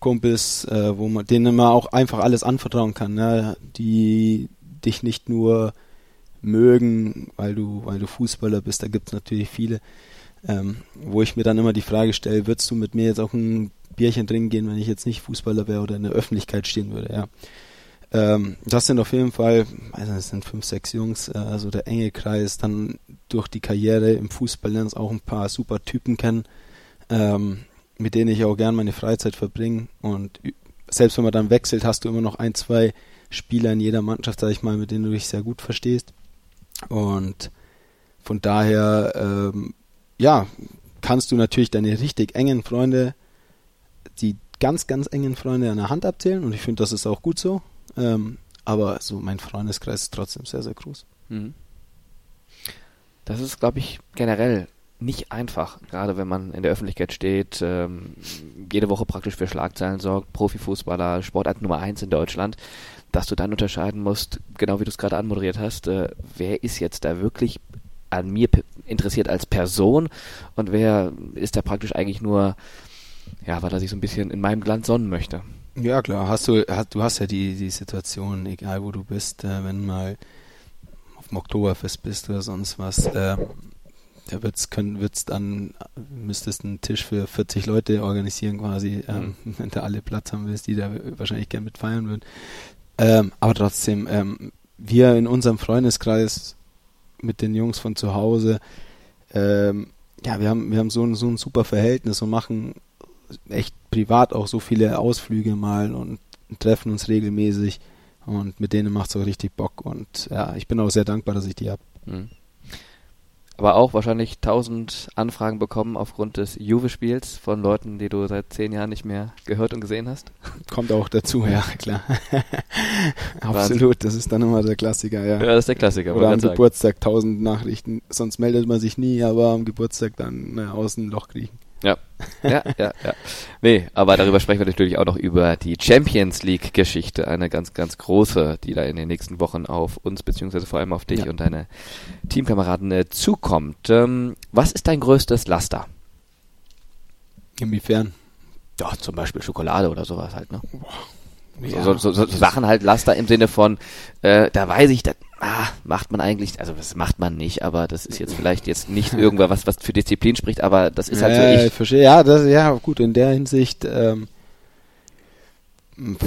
Kumpels, äh, wo man, denen man auch einfach alles anvertrauen kann, ne? die dich nicht nur mögen, weil du, weil du Fußballer bist, da gibt es natürlich viele, ähm, wo ich mir dann immer die Frage stelle, würdest du mit mir jetzt auch ein Bierchen trinken gehen, wenn ich jetzt nicht Fußballer wäre oder in der Öffentlichkeit stehen würde, ja. Ähm, das sind auf jeden Fall, also das sind fünf, sechs Jungs, äh, also der enge Kreis, dann durch die Karriere im Fußball lernst auch ein paar super Typen kennen, ähm, mit denen ich auch gern meine Freizeit verbringe und selbst wenn man dann wechselt, hast du immer noch ein, zwei Spieler in jeder Mannschaft, sag ich mal, mit denen du dich sehr gut verstehst. Und von daher, ähm, ja, kannst du natürlich deine richtig engen Freunde, die ganz, ganz engen Freunde an der Hand abzählen und ich finde, das ist auch gut so. Ähm, aber so mein Freundeskreis ist trotzdem sehr, sehr groß. Mhm. Das ist, glaube ich, generell nicht einfach, gerade wenn man in der Öffentlichkeit steht, ähm, jede Woche praktisch für Schlagzeilen sorgt, Profifußballer, Sportart Nummer eins in Deutschland dass du dann unterscheiden musst, genau wie du es gerade anmoderiert hast, äh, wer ist jetzt da wirklich an mir interessiert als Person und wer ist da praktisch eigentlich nur, ja, weil er sich so ein bisschen in meinem Glanz sonnen möchte. Ja, klar. Hast du, hast, du hast ja die, die Situation, egal wo du bist, äh, wenn mal auf dem Oktoberfest bist oder sonst was, äh, da wird's, können, wird's dann, müsstest einen Tisch für 40 Leute organisieren quasi, ähm, mhm. wenn du alle Platz haben willst, die da wahrscheinlich gerne mit feiern würden. Ähm, aber trotzdem, ähm, wir in unserem Freundeskreis mit den Jungs von zu Hause, ähm, ja, wir haben, wir haben so ein, so ein super Verhältnis und machen echt privat auch so viele Ausflüge mal und treffen uns regelmäßig und mit denen macht es auch richtig Bock und ja, ich bin auch sehr dankbar, dass ich die habe. Mhm aber auch wahrscheinlich tausend Anfragen bekommen aufgrund des Juve-Spiels von Leuten, die du seit zehn Jahren nicht mehr gehört und gesehen hast. Kommt auch dazu, ja, klar. Absolut, das ist dann immer der Klassiker, ja. Ja, das ist der Klassiker. Oder am Geburtstag tausend Nachrichten, sonst meldet man sich nie, aber am Geburtstag dann äh, aus dem Loch kriechen. Ja. Ja, ja. Nee, aber darüber sprechen wir natürlich auch noch über die Champions League Geschichte. Eine ganz, ganz große, die da in den nächsten Wochen auf uns, beziehungsweise vor allem auf dich ja. und deine Teamkameraden äh, zukommt. Ähm, was ist dein größtes Laster? Inwiefern? Ja, zum Beispiel Schokolade oder sowas halt, ne? Ja. So, so, so, so Sachen halt Laster im Sinne von, äh, da weiß ich, das ah, macht man eigentlich, also das macht man nicht, aber das ist jetzt vielleicht jetzt nicht irgendwas, was, was für Disziplin spricht, aber das ist halt ja, so ich. verstehe, ja, das, ja, gut, in der Hinsicht, ähm, pff,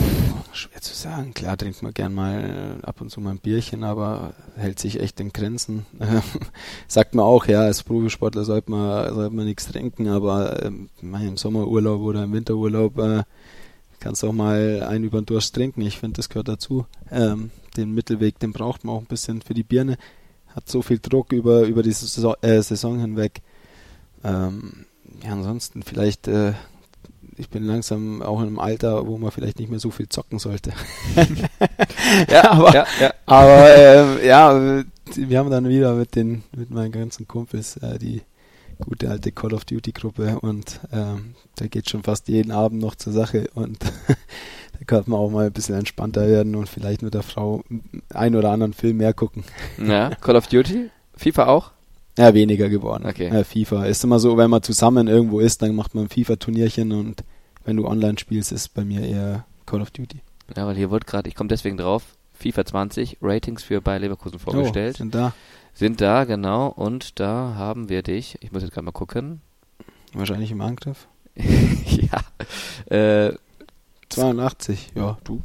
schwer zu sagen. Klar trinkt man gern mal äh, ab und zu mal ein Bierchen, aber hält sich echt in Grenzen. Sagt man auch, ja, als Profisportler sollte man, sollte man nichts trinken, aber ähm, im Sommerurlaub oder im Winterurlaub äh, kannst auch mal einen über den Durst trinken. Ich finde, das gehört dazu. Ähm, den Mittelweg, den braucht man auch ein bisschen für die Birne. Hat so viel Druck über, über die Saison, äh, Saison hinweg. Ähm, ja, ansonsten vielleicht, äh, ich bin langsam auch in einem Alter, wo man vielleicht nicht mehr so viel zocken sollte. ja, aber, ja, ja. aber äh, ja, wir haben dann wieder mit den, mit meinen ganzen Kumpels äh, die gute alte Call of Duty Gruppe und ähm, da geht schon fast jeden Abend noch zur Sache und da kann man auch mal ein bisschen entspannter werden und vielleicht mit der Frau ein oder anderen Film mehr gucken. Ja, Call of Duty? FIFA auch? Ja, weniger geworden. Okay. Ja, FIFA ist immer so, wenn man zusammen irgendwo ist, dann macht man ein FIFA-Turnierchen und wenn du online spielst, ist bei mir eher Call of Duty. Ja, weil hier wird gerade, ich komme deswegen drauf, FIFA 20 Ratings für Bayer Leverkusen vorgestellt. Oh, sind da. Sind da, genau. Und da haben wir dich. Ich muss jetzt gerade mal gucken. Wahrscheinlich im Angriff. ja. Äh, 82, ja, du.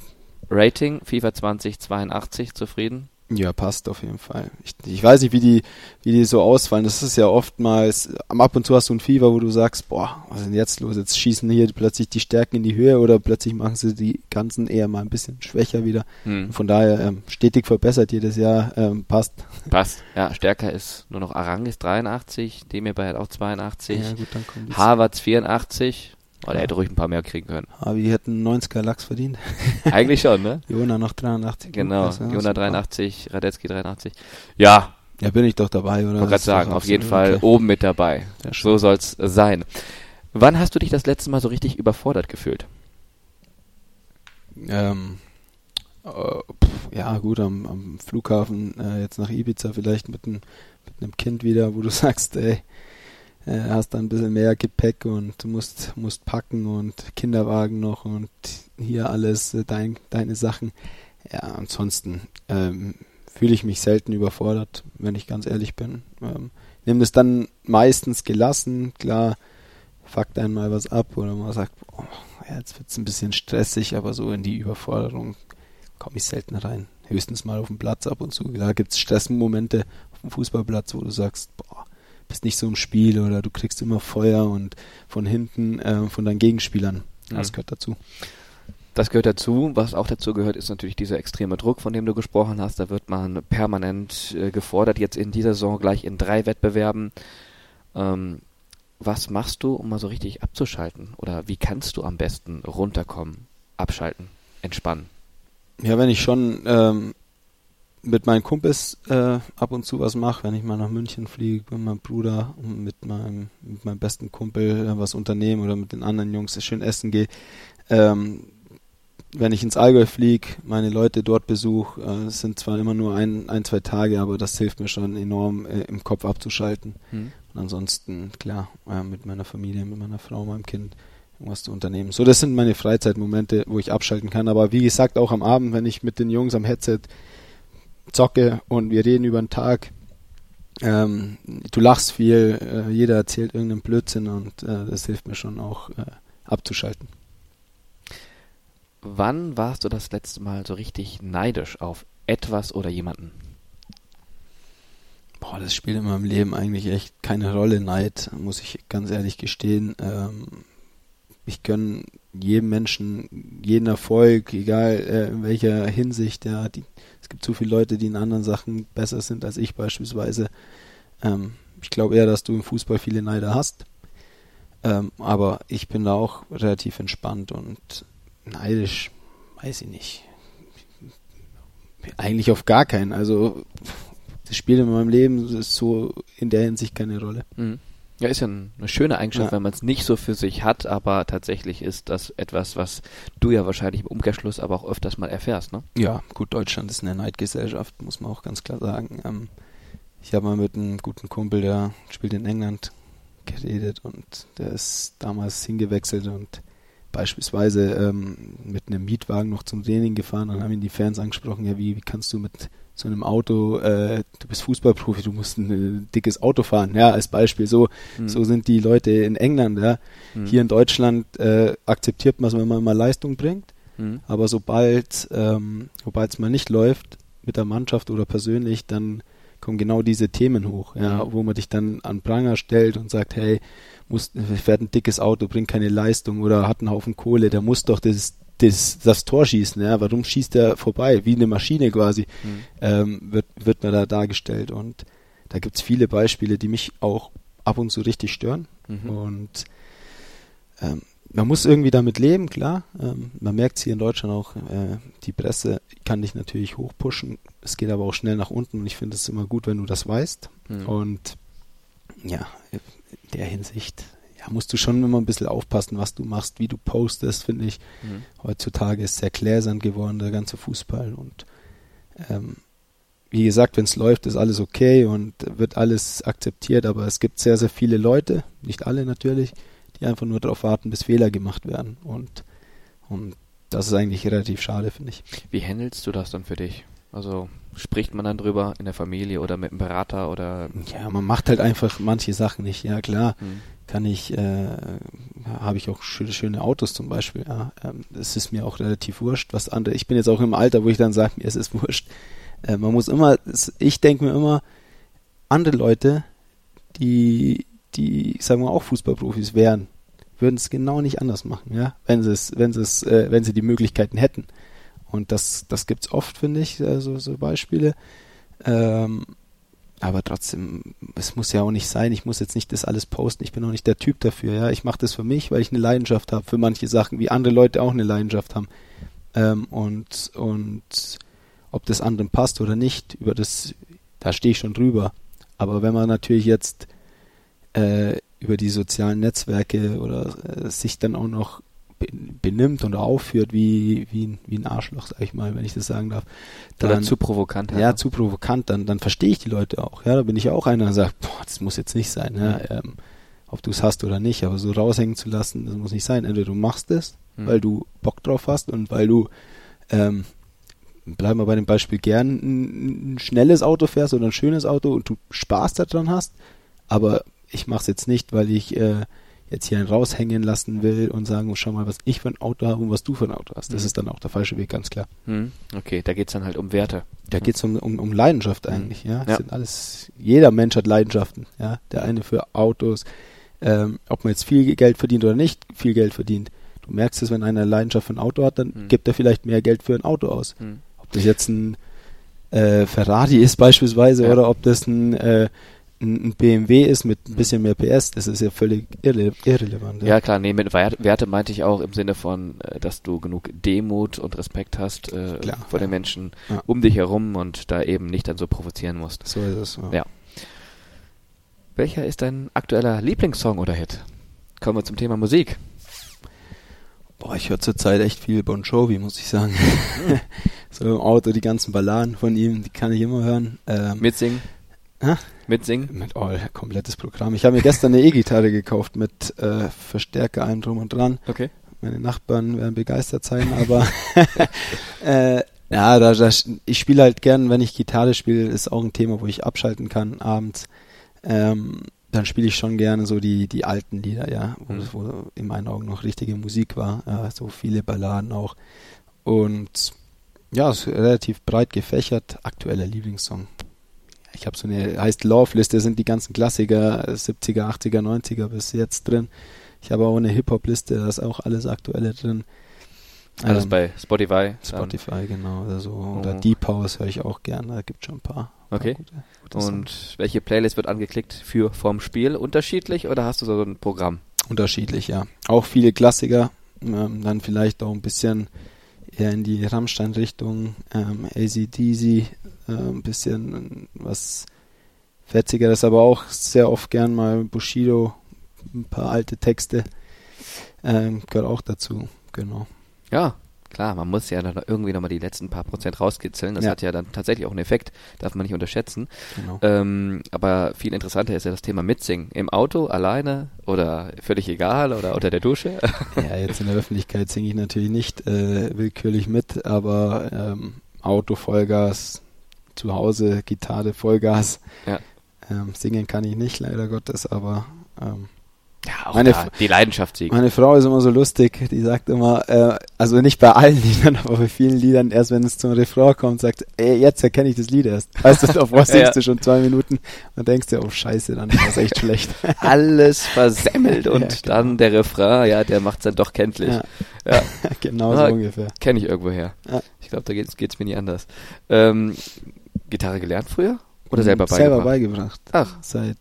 Rating FIFA 2082 zufrieden? Ja, passt auf jeden Fall. Ich, ich weiß nicht, wie die, wie die so ausfallen. Das ist ja oftmals, ab und zu hast du ein Fieber, wo du sagst, boah, was ist denn jetzt los? Jetzt schießen hier plötzlich die Stärken in die Höhe oder plötzlich machen sie die ganzen eher mal ein bisschen schwächer wieder. Hm. Von daher ähm, stetig verbessert jedes Jahr, ähm, passt. Passt, ja, stärker ist nur noch Arangis 83, Demirbay hat auch 82, ja, gut, dann kommt Harvards 84, Oh, der hätte ruhig ein paar mehr kriegen können. Aber wir hätten 90er Lachs verdient. Eigentlich schon, ne? Jona noch 83. Genau, also, Jona 83, Radetzky 83. Ja. Ja, bin ich doch dabei, oder? Ich wollte gerade sagen, auf jeden Fall okay. oben mit dabei. Ja, so soll's sein. Wann hast du dich das letzte Mal so richtig überfordert gefühlt? Ähm, äh, pff, ja, gut, am, am Flughafen, äh, jetzt nach Ibiza vielleicht mit, ein, mit einem Kind wieder, wo du sagst, ey, äh, hast dann ein bisschen mehr Gepäck und musst, musst packen und Kinderwagen noch und hier alles, äh, dein, deine Sachen. Ja, ansonsten ähm, fühle ich mich selten überfordert, wenn ich ganz ehrlich bin. Ähm, nehme das dann meistens gelassen, klar, fuckt einmal was ab oder man sagt, oh, jetzt wird es ein bisschen stressig, aber so in die Überforderung komme ich selten rein. Höchstens mal auf dem Platz ab und zu. Da gibt es Stressmomente auf dem Fußballplatz, wo du sagst, boah, bist nicht so im Spiel oder du kriegst immer Feuer und von hinten äh, von deinen Gegenspielern. Das mhm. gehört dazu. Das gehört dazu. Was auch dazu gehört, ist natürlich dieser extreme Druck, von dem du gesprochen hast. Da wird man permanent äh, gefordert, jetzt in dieser Saison gleich in drei Wettbewerben. Ähm, was machst du, um mal so richtig abzuschalten? Oder wie kannst du am besten runterkommen, abschalten, entspannen? Ja, wenn ich schon ähm, mit meinen Kumpels äh, ab und zu was mache, wenn ich mal nach München fliege mit meinem Bruder und mit meinem, mit meinem besten Kumpel äh, was unternehmen oder mit den anderen Jungs schön essen gehe, ähm, wenn ich ins Allgäu fliege, meine Leute dort besuche, äh, es sind zwar immer nur ein, ein, zwei Tage, aber das hilft mir schon enorm äh, im Kopf abzuschalten. Mhm. Und ansonsten, klar, äh, mit meiner Familie, mit meiner Frau, meinem Kind irgendwas zu unternehmen. So, das sind meine Freizeitmomente, wo ich abschalten kann. Aber wie gesagt, auch am Abend, wenn ich mit den Jungs am Headset zocke und wir reden über den Tag, ähm, du lachst viel, äh, jeder erzählt irgendeinen Blödsinn und äh, das hilft mir schon auch äh, abzuschalten. Wann warst du das letzte Mal so richtig neidisch auf etwas oder jemanden? Boah, das spielt in meinem Leben eigentlich echt keine Rolle, Neid, muss ich ganz ehrlich gestehen. Ähm, ich gönne jedem Menschen jeden Erfolg, egal äh, in welcher Hinsicht. Ja, die, es gibt zu viele Leute, die in anderen Sachen besser sind als ich beispielsweise. Ähm, ich glaube eher, dass du im Fußball viele Neider hast. Ähm, aber ich bin da auch relativ entspannt und neidisch, weiß ich nicht. Eigentlich auf gar keinen. Also das spielt in meinem Leben so in der Hinsicht keine Rolle. Mhm. Ja, ist ja eine schöne Eigenschaft, ja. wenn man es nicht so für sich hat, aber tatsächlich ist das etwas, was du ja wahrscheinlich im Umkehrschluss aber auch öfters mal erfährst, ne? Ja, gut, Deutschland ist eine Neidgesellschaft, muss man auch ganz klar sagen. Ähm, ich habe mal mit einem guten Kumpel, der spielt in England, geredet und der ist damals hingewechselt und beispielsweise ähm, mit einem Mietwagen noch zum Training gefahren und haben ihn die Fans angesprochen, ja, wie, wie kannst du mit so einem Auto, äh, du bist Fußballprofi, du musst ein äh, dickes Auto fahren, ja, als Beispiel. So, mhm. so sind die Leute in England, ja. Mhm. Hier in Deutschland äh, akzeptiert man es, wenn man mal Leistung bringt, mhm. aber sobald ähm, sobald es mal nicht läuft, mit der Mannschaft oder persönlich, dann kommen genau diese Themen hoch, ja, mhm. wo man dich dann an Pranger stellt und sagt, hey, muss, fährt ein dickes Auto, bringt keine Leistung oder hat einen Haufen Kohle, der muss doch das, das, das Tor schießen, ja, warum schießt er vorbei? Wie eine Maschine quasi, mhm. ähm, wird, wird man da dargestellt. Und da gibt's viele Beispiele, die mich auch ab und zu richtig stören. Mhm. Und ähm, man muss irgendwie damit leben, klar. Ähm, man merkt hier in Deutschland auch, äh, die Presse kann dich natürlich hochpushen. Es geht aber auch schnell nach unten und ich finde es immer gut, wenn du das weißt. Mhm. Und ja, der Hinsicht ja, musst du schon immer ein bisschen aufpassen, was du machst, wie du postest, finde ich. Mhm. Heutzutage ist sehr gläsern geworden, der ganze Fußball. Und ähm, wie gesagt, wenn es läuft, ist alles okay und wird alles akzeptiert, aber es gibt sehr, sehr viele Leute, nicht alle natürlich, die einfach nur darauf warten, bis Fehler gemacht werden. Und, und das ist eigentlich relativ schade, finde ich. Wie handelst du das dann für dich? Also spricht man dann drüber in der Familie oder mit einem Berater oder? Ja, man macht halt einfach manche Sachen nicht. Ja klar, hm. Kann ich, äh, habe ich auch schöne, schöne Autos zum Beispiel. Ja, ähm, es ist mir auch relativ wurscht, was andere. Ich bin jetzt auch im Alter, wo ich dann sage, mir es ist wurscht. Äh, man muss immer, ich denke mir immer, andere Leute, die, die, sagen wir auch Fußballprofis wären, würden es genau nicht anders machen, ja, wenn sie es, wenn sie es, äh, wenn sie die Möglichkeiten hätten. Und das, das gibt's oft, finde ich, äh, so Beispiele. Ähm, aber trotzdem, es muss ja auch nicht sein, ich muss jetzt nicht das alles posten, ich bin auch nicht der Typ dafür, ja. Ich mache das für mich, weil ich eine Leidenschaft habe für manche Sachen, wie andere Leute auch eine Leidenschaft haben. Ähm, und, und ob das anderen passt oder nicht, über das, da stehe ich schon drüber. Aber wenn man natürlich jetzt äh, über die sozialen Netzwerke oder äh, sich dann auch noch benimmt und aufführt wie, wie, wie ein Arschloch, sag ich mal, wenn ich das sagen darf. Dann, Oder zu provokant. Ja, ja, zu provokant, dann, dann verstehe ich die Leute auch. Ja, da bin ich auch einer, der sagt, boah, das muss jetzt nicht sein, ja, ähm, ob du es hast oder nicht, aber so raushängen zu lassen, das muss nicht sein. Entweder du machst es, mhm. weil du Bock drauf hast und weil du, ähm, bleiben wir bei dem Beispiel, gern ein, ein schnelles Auto fährst oder ein schönes Auto und du Spaß daran hast, aber ich mache es jetzt nicht, weil ich äh, jetzt hier einen raushängen lassen will und sagen, schau mal, was ich für ein Auto habe und was du für ein Auto hast. Das mhm. ist dann auch der falsche Weg, ganz klar. Mhm. Okay, da geht's dann halt um Werte. Da mhm. geht's um, um, um Leidenschaft mhm. eigentlich, ja. ja. Sind alles, jeder Mensch hat Leidenschaften, ja. Der eine für Autos, ähm, ob man jetzt viel Geld verdient oder nicht viel Geld verdient. Du merkst es, wenn einer Leidenschaft für ein Auto hat, dann mhm. gibt er vielleicht mehr Geld für ein Auto aus. Mhm. Ob das jetzt ein äh, Ferrari ist beispielsweise ja. oder ob das ein äh, ein BMW ist mit ein bisschen mehr PS, das ist ja völlig irre irrelevant. Ja. ja. klar, nee, mit Werte meinte ich auch im Sinne von, äh, dass du genug Demut und Respekt hast äh, klar, vor den Menschen ja. um dich herum und da eben nicht dann so provozieren musst. So ist es. Ja. Welcher ist dein aktueller Lieblingssong oder Hit? Kommen wir zum Thema Musik. Boah, ich höre zurzeit echt viel Bon Jovi, muss ich sagen. Hm. so im Auto die ganzen Balladen von ihm, die kann ich immer hören. Ähm, Mitsingen? Hä? Mitsingen? Mit all, komplettes Programm. Ich habe mir gestern eine E-Gitarre gekauft mit äh, Verstärker allem drum und dran. Okay. Meine Nachbarn werden begeistert sein, aber äh, ja, da, da, ich spiele halt gern, wenn ich Gitarre spiele, ist auch ein Thema, wo ich abschalten kann abends. Ähm, dann spiele ich schon gerne so die, die alten Lieder, ja, wo, Mhm. wo in meinen Augen noch richtige Musik war, ja, so viele Balladen auch. Und ja, es ist relativ breit gefächert, aktueller Lieblingssong. Ich habe so eine, heißt Love-Liste, sind die ganzen Klassiker, 70er, 80er, 90er bis jetzt drin. Ich habe auch eine Hip-Hop-Liste, da ist auch alles Aktuelle drin. Alles Ähm, bei Spotify. dann. Spotify, genau. Oder, so. Oh. oder Deep House höre ich auch gerne, da gibt schon ein paar. Okay. Paar gute, gute. Und welche Playlist wird angeklickt für vom Spiel? Unterschiedlich oder hast du so ein Programm? Unterschiedlich, ja. Auch viele Klassiker, ähm, dann vielleicht auch ein bisschen eher in die Rammstein-Richtung, ähm, ACDC, äh, ein bisschen was Fetzigeres, aber auch sehr oft gern mal Bushido, ein paar alte Texte, ähm, gehört auch dazu, genau. Ja, klar, man muss ja noch irgendwie nochmal die letzten paar Prozent rauskitzeln. Das Ja. hat ja dann tatsächlich auch einen Effekt, darf man nicht unterschätzen. genau. Ähm, aber viel interessanter ist ja das Thema Mitsingen. Im Auto, alleine oder völlig egal oder unter der Dusche. Ja, jetzt in der Öffentlichkeit singe ich natürlich nicht äh, willkürlich mit, aber ähm, Auto Vollgas, zu Hause Gitarre Vollgas. Ja. Ähm, singen kann ich nicht, leider Gottes, aber ähm, ja, auch Meine da, die Leidenschaft siegt. meine Frau ist immer so lustig, die sagt immer, äh, also nicht bei allen Liedern, aber bei vielen Liedern, erst wenn es zum Refrain kommt, sagt, ey, jetzt erkenne ich das Lied erst. Weißt du, davor singst Ja. du schon zwei Minuten und denkst dir, oh scheiße, dann war es echt schlecht. Alles versemmelt und Ja, genau. dann der Refrain, ja, der macht's dann doch kenntlich. Ja. Ja. genau Ah, so ungefähr. Kenne ich irgendwoher. Ich glaube, da geht's, geht's mir nie anders. Ähm, Gitarre gelernt früher? Oder selber beigebracht? Selber beigebracht. Ach, Seit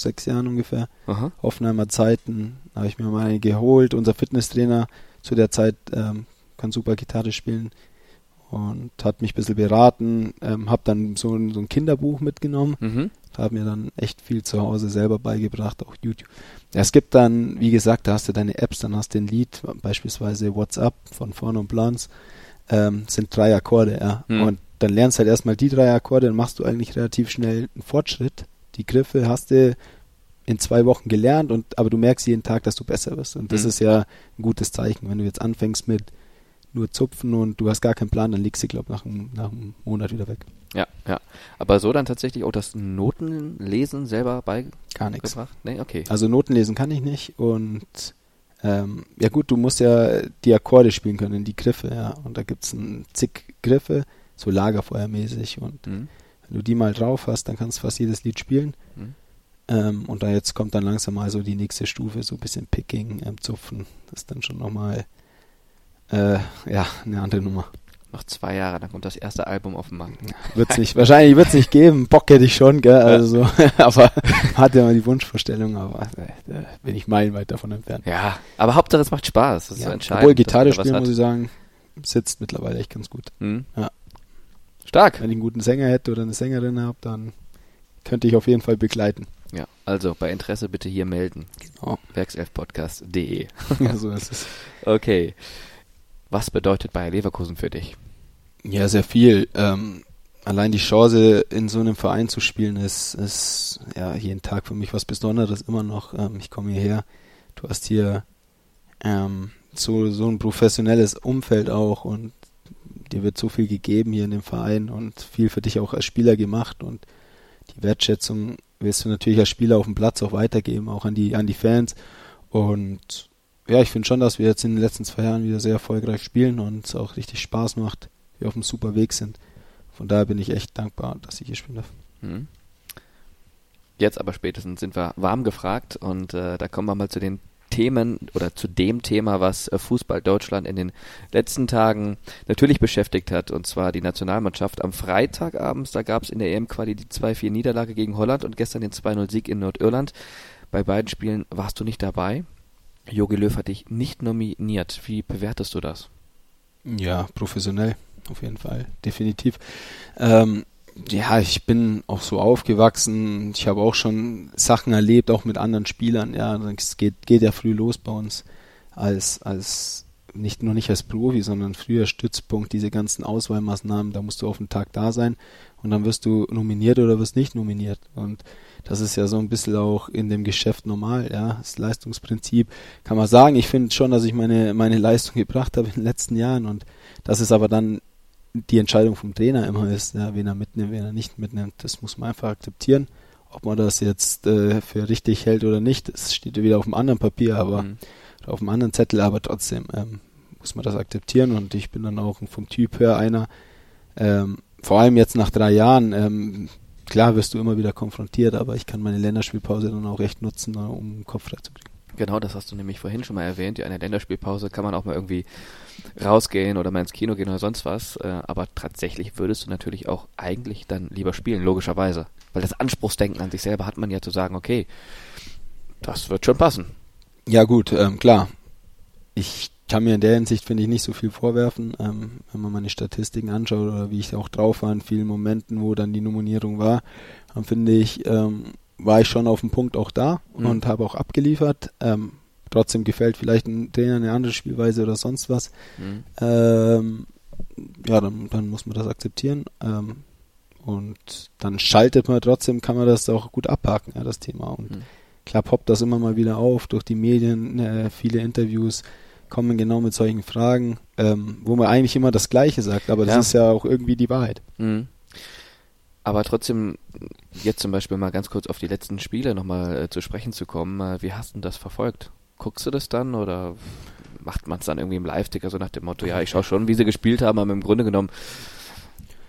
sechs Jahren ungefähr. aha. Hoffenheimer Zeiten habe ich mir mal eine geholt. Unser Fitnesstrainer zu der Zeit ähm, kann super Gitarre spielen und hat mich ein bisschen beraten. Ähm, habe dann so ein, so ein Kinderbuch mitgenommen. Mhm. Habe mir dann echt viel zu Hause selber beigebracht, auch YouTube. Ja, es gibt dann, wie gesagt, da hast du deine Apps, dann hast du ein Lied, beispielsweise WhatsApp von Vorne und Blans, ähm, sind drei Akkorde, ja. Hm. Und dann lernst halt erstmal die drei Akkorde, dann machst du eigentlich relativ schnell einen Fortschritt. Die Griffe hast du in zwei Wochen gelernt und aber du merkst jeden Tag, dass du besser wirst. Und das Mhm. ist ja ein gutes Zeichen. Wenn du jetzt anfängst mit nur zupfen und du hast gar keinen Plan, dann liegst du, glaube nach, einem- nach einem Monat wieder weg. Ja, ja. Aber so dann tatsächlich auch das Notenlesen selber beigebracht? Gar nichts. Nee, okay. Also Noten lesen kann ich nicht und ähm, ja gut, du musst ja die Akkorde spielen können, die Griffe, ja. Und da gibt's ein zig Griffe, so lagerfeuermäßig und Mhm. Wenn du die mal drauf hast, dann kannst du fast jedes Lied spielen. Mhm. Ähm, und da jetzt kommt dann langsam mal so die nächste Stufe, so ein bisschen Picking, ähm, Zupfen. Das ist dann schon nochmal äh, ja, eine andere Nummer. Noch zwei Jahre, dann kommt das erste Album auf den Markt. Wird's nicht, wahrscheinlich wird's nicht geben. Bock hätte ich schon, gell? Also, so. aber hatte mal die Wunschvorstellung, aber äh, bin ich meilenweit davon entfernt. Ja, aber Hauptsache es macht Spaß. Das ist Ja, entscheidend. obwohl Gitarre spielen, hat. muss ich sagen, sitzt mittlerweile echt ganz gut. Mhm. Ja. Stark. Wenn ich einen guten Sänger hätte oder eine Sängerin habe, dann könnte ich auf jeden Fall begleiten. Ja, also bei Interesse bitte hier melden. Genau. Werkselfpodcast.de. so ist es. Okay. Was bedeutet Bayer Leverkusen für dich? Ja, sehr viel. Ähm, allein die Chance, in so einem Verein zu spielen, ist, ist ja jeden Tag für mich was Besonderes immer noch. Ähm, ich komme hierher, du hast hier ähm, so, so ein professionelles Umfeld auch und dir wird so viel gegeben hier in dem Verein und viel für dich auch als Spieler gemacht und die Wertschätzung wirst du natürlich als Spieler auf dem Platz auch weitergeben, auch an die, an die Fans. Und ja, ich finde schon, dass wir jetzt in den letzten zwei Jahren wieder sehr erfolgreich spielen und es auch richtig Spaß macht, wir auf einem super Weg sind. Von daher bin ich echt dankbar, dass ich hier spielen darf. Mhm. Jetzt aber spätestens sind wir warm gefragt und äh, da kommen wir mal zu den Themen oder zu dem Thema, was äh, Fußball Deutschland in den letzten Tagen natürlich beschäftigt hat, und zwar die Nationalmannschaft. Am Freitagabends, da gab es in der EM-Quali die 2-4-Niederlage gegen Holland und gestern den 2-0-Sieg in Nordirland. Bei beiden Spielen warst du nicht dabei. Jogi Löw hat dich nicht nominiert. Wie bewertest du das? Ja, professionell, auf jeden Fall, definitiv. Ähm, ja, ich bin auch so aufgewachsen. Ich habe auch schon Sachen erlebt, auch mit anderen Spielern. Ja, es geht, geht ja früh los bei uns als, als nicht nur nicht als Profi, sondern früher Stützpunkt, diese ganzen Auswahlmaßnahmen, da musst du auf den Tag da sein und dann wirst du nominiert oder wirst nicht nominiert. Und das ist ja so ein bisschen auch in dem Geschäft normal, ja. Das Leistungsprinzip kann man sagen. Ich finde schon, dass ich meine, meine Leistung gebracht habe in den letzten Jahren und das ist aber dann die Entscheidung vom Trainer immer ist, ja, wen er mitnimmt, wen er nicht mitnimmt. Das muss man einfach akzeptieren. Ob man das jetzt äh, für richtig hält oder nicht, das steht wieder auf dem anderen Papier, aber mhm. auf dem anderen Zettel, aber trotzdem ähm, muss man das akzeptieren und ich bin dann auch vom Typ her einer, ähm, vor allem jetzt nach drei Jahren, ähm, klar wirst du immer wieder konfrontiert, aber ich kann meine Länderspielpause dann auch echt nutzen, um den Kopf frei zu kriegen. Genau, das hast du nämlich vorhin schon mal erwähnt. Ja, eine Länderspielpause kann man auch mal irgendwie rausgehen oder mal ins Kino gehen oder sonst was. Äh, aber tatsächlich würdest du natürlich auch eigentlich dann lieber spielen, logischerweise. Weil das Anspruchsdenken an sich selber hat man ja zu sagen, okay, das wird schon passen. Ja gut, ähm, klar. Ich kann mir in der Hinsicht, finde ich, nicht so viel vorwerfen. Ähm, wenn man meine Statistiken anschaut oder wie ich auch drauf war in vielen Momenten, wo dann die Nominierung war, dann finde ich, ähm, war ich schon auf dem Punkt auch da mhm. und habe auch abgeliefert. Ähm, trotzdem gefällt vielleicht ein Trainer eine andere Spielweise oder sonst was. Mhm. Ähm, ja, dann, dann muss man das akzeptieren. Ähm, und dann schaltet man trotzdem, kann man das auch gut abhaken, ja, das Thema. Und mhm. klar poppt das immer mal wieder auf durch die Medien, äh, viele Interviews kommen genau mit solchen Fragen, ähm, wo man eigentlich immer das Gleiche sagt, aber das ja. ist ja auch irgendwie die Wahrheit. Mhm. Aber trotzdem, jetzt zum Beispiel mal ganz kurz auf die letzten Spiele nochmal äh, zu sprechen zu kommen, äh, wie hast du das verfolgt? Guckst du das dann oder macht man es dann irgendwie im Live-Ticker so nach dem Motto, ja, ich schaue schon, wie sie gespielt haben, aber im Grunde genommen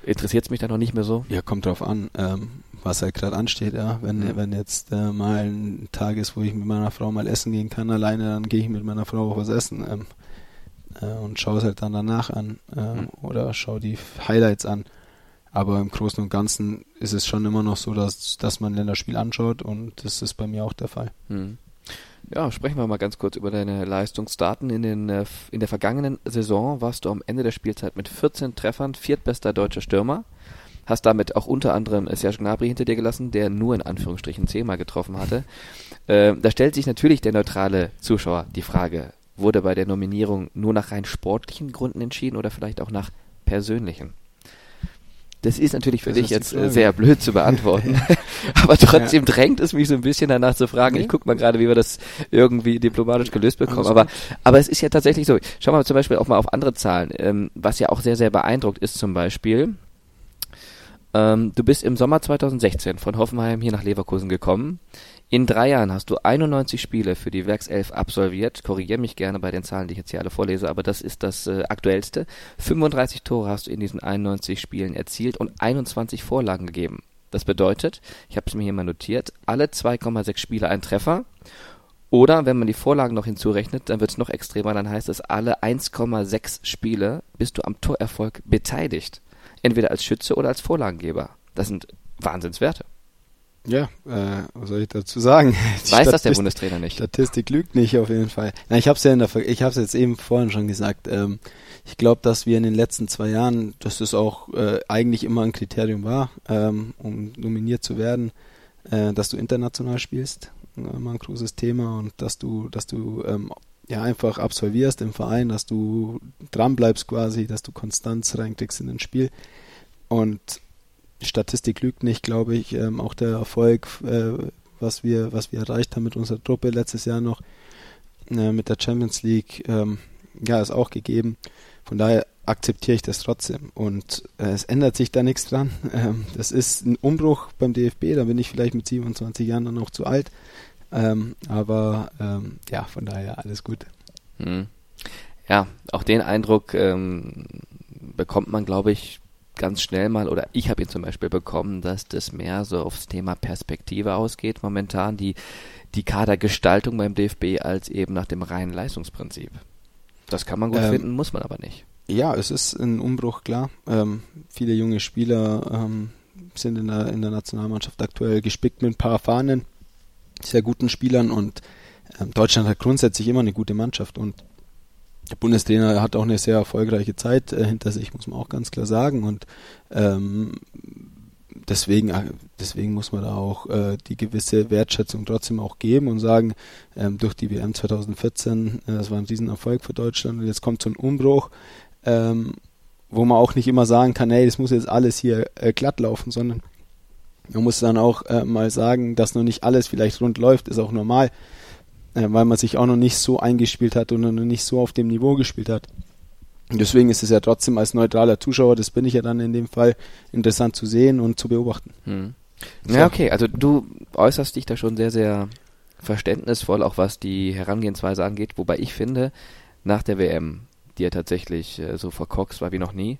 interessiert es mich dann noch nicht mehr so? Ja, kommt drauf an. Ähm, was halt gerade ansteht, ja. Wenn, mhm. wenn jetzt äh, mal ein Tag ist, wo ich mit meiner Frau mal essen gehen kann alleine, dann gehe ich mit meiner Frau auch was essen ähm, äh, und schaue es halt dann danach an äh, mhm. oder schaue die Highlights an. Aber im Großen und Ganzen ist es schon immer noch so, dass, dass man Länderspiel anschaut und das ist bei mir auch der Fall. Mhm. Ja, sprechen wir mal ganz kurz über deine Leistungsdaten. In, den, äh, in der vergangenen Saison warst du am Ende der Spielzeit mit 14 Treffern viertbester deutscher Stürmer. Hast damit auch unter anderem Serge Gnabry hinter dir gelassen, der nur in Anführungsstrichen zehnmal getroffen hatte. Äh, da stellt sich natürlich der neutrale Zuschauer die Frage, wurde bei der Nominierung nur nach rein sportlichen Gründen entschieden oder vielleicht auch nach persönlichen? Das ist natürlich für das dich jetzt äh, sehr blöd zu beantworten. Aber trotzdem ja. drängt es mich so ein bisschen danach zu fragen. Nee. Ich guck mal gerade, wie wir das irgendwie diplomatisch gelöst bekommen. Aber, aber es ist ja tatsächlich so. Schauen wir zum Beispiel auch mal auf andere Zahlen. Ähm, was ja auch sehr, sehr beeindruckt ist zum Beispiel, ähm, du bist im Sommer 2016 von Hoffenheim hier nach Leverkusen gekommen. In drei Jahren hast du 91 Spiele für die Werkself absolviert. Korrigiere mich gerne bei den Zahlen, die ich jetzt hier alle vorlese, aber das ist das äh, aktuellste. 35 Tore hast du in diesen 91 Spielen erzielt und 21 Vorlagen gegeben. Das bedeutet, ich habe es mir hier mal notiert, alle 2,6 Spiele ein Treffer. Oder wenn man die Vorlagen noch hinzurechnet, dann wird es noch extremer, dann heißt es, alle 1,6 Spiele bist du am Torerfolg beteiligt entweder als Schütze oder als Vorlagengeber. Das sind Wahnsinnswerte. Ja, äh, was soll ich dazu sagen? Die Weiß das der Bundestrainer nicht? Statistik lügt nicht auf jeden Fall. Na, ich habe es ja in der, ich habe es jetzt eben vorhin schon gesagt. Ähm, ich glaube, dass wir in den letzten zwei Jahren, dass das auch äh, eigentlich immer ein Kriterium war, ähm, um nominiert zu werden, äh, dass du international spielst, immer ein großes Thema und dass du, dass du ähm, ja einfach absolvierst im Verein, dass du dran bleibst quasi, dass du Konstanz reinkriegst in ein Spiel. Und Statistik lügt nicht, glaube ich. Ähm, auch der Erfolg, äh, was wir, was wir erreicht haben mit unserer Truppe letztes Jahr noch äh, mit der Champions League, ähm, ja, ist auch gegeben. Von daher akzeptiere ich das trotzdem. Und äh, es ändert sich da nichts dran. Ähm, das ist ein Umbruch beim DFB, da bin ich vielleicht mit 27 Jahren dann auch zu alt. Ähm, aber ähm, ja, von daher alles gut. Hm. Ja, auch den Eindruck ähm, bekommt man, glaube ich, ganz schnell mal, oder ich habe ihn zum Beispiel bekommen, dass das mehr so aufs Thema Perspektive ausgeht momentan, die, die Kadergestaltung beim DFB, als eben nach dem reinen Leistungsprinzip. Das kann man gut ähm, finden, muss man aber nicht. Ja, es ist ein Umbruch, klar. Ähm, viele junge Spieler ähm, sind in der, in der Nationalmannschaft aktuell gespickt mit ein paar Fahnen sehr guten Spielern und ähm, Deutschland hat grundsätzlich immer eine gute Mannschaft und der Bundestrainer hat auch eine sehr erfolgreiche Zeit äh, hinter sich, muss man auch ganz klar sagen. Und ähm, deswegen, äh, deswegen muss man da auch äh, die gewisse Wertschätzung trotzdem auch geben und sagen, ähm, durch die WM 2014, äh, das war ein Riesenerfolg für Deutschland und jetzt kommt so ein Umbruch, ähm, wo man auch nicht immer sagen kann, hey, das muss jetzt alles hier äh, glatt laufen, sondern man muss dann auch äh, mal sagen, dass noch nicht alles vielleicht rund läuft, ist auch normal, äh, weil man sich auch noch nicht so eingespielt hat und noch nicht so auf dem Niveau gespielt hat. Deswegen ist es ja trotzdem als neutraler Zuschauer, das bin ich ja dann in dem Fall, interessant zu sehen und zu beobachten. Hm. Ja, okay, also du äußerst dich da schon sehr, sehr verständnisvoll, auch was die Herangehensweise angeht, wobei ich finde, nach der WM, die ja tatsächlich äh, so verkorkst war wie noch nie,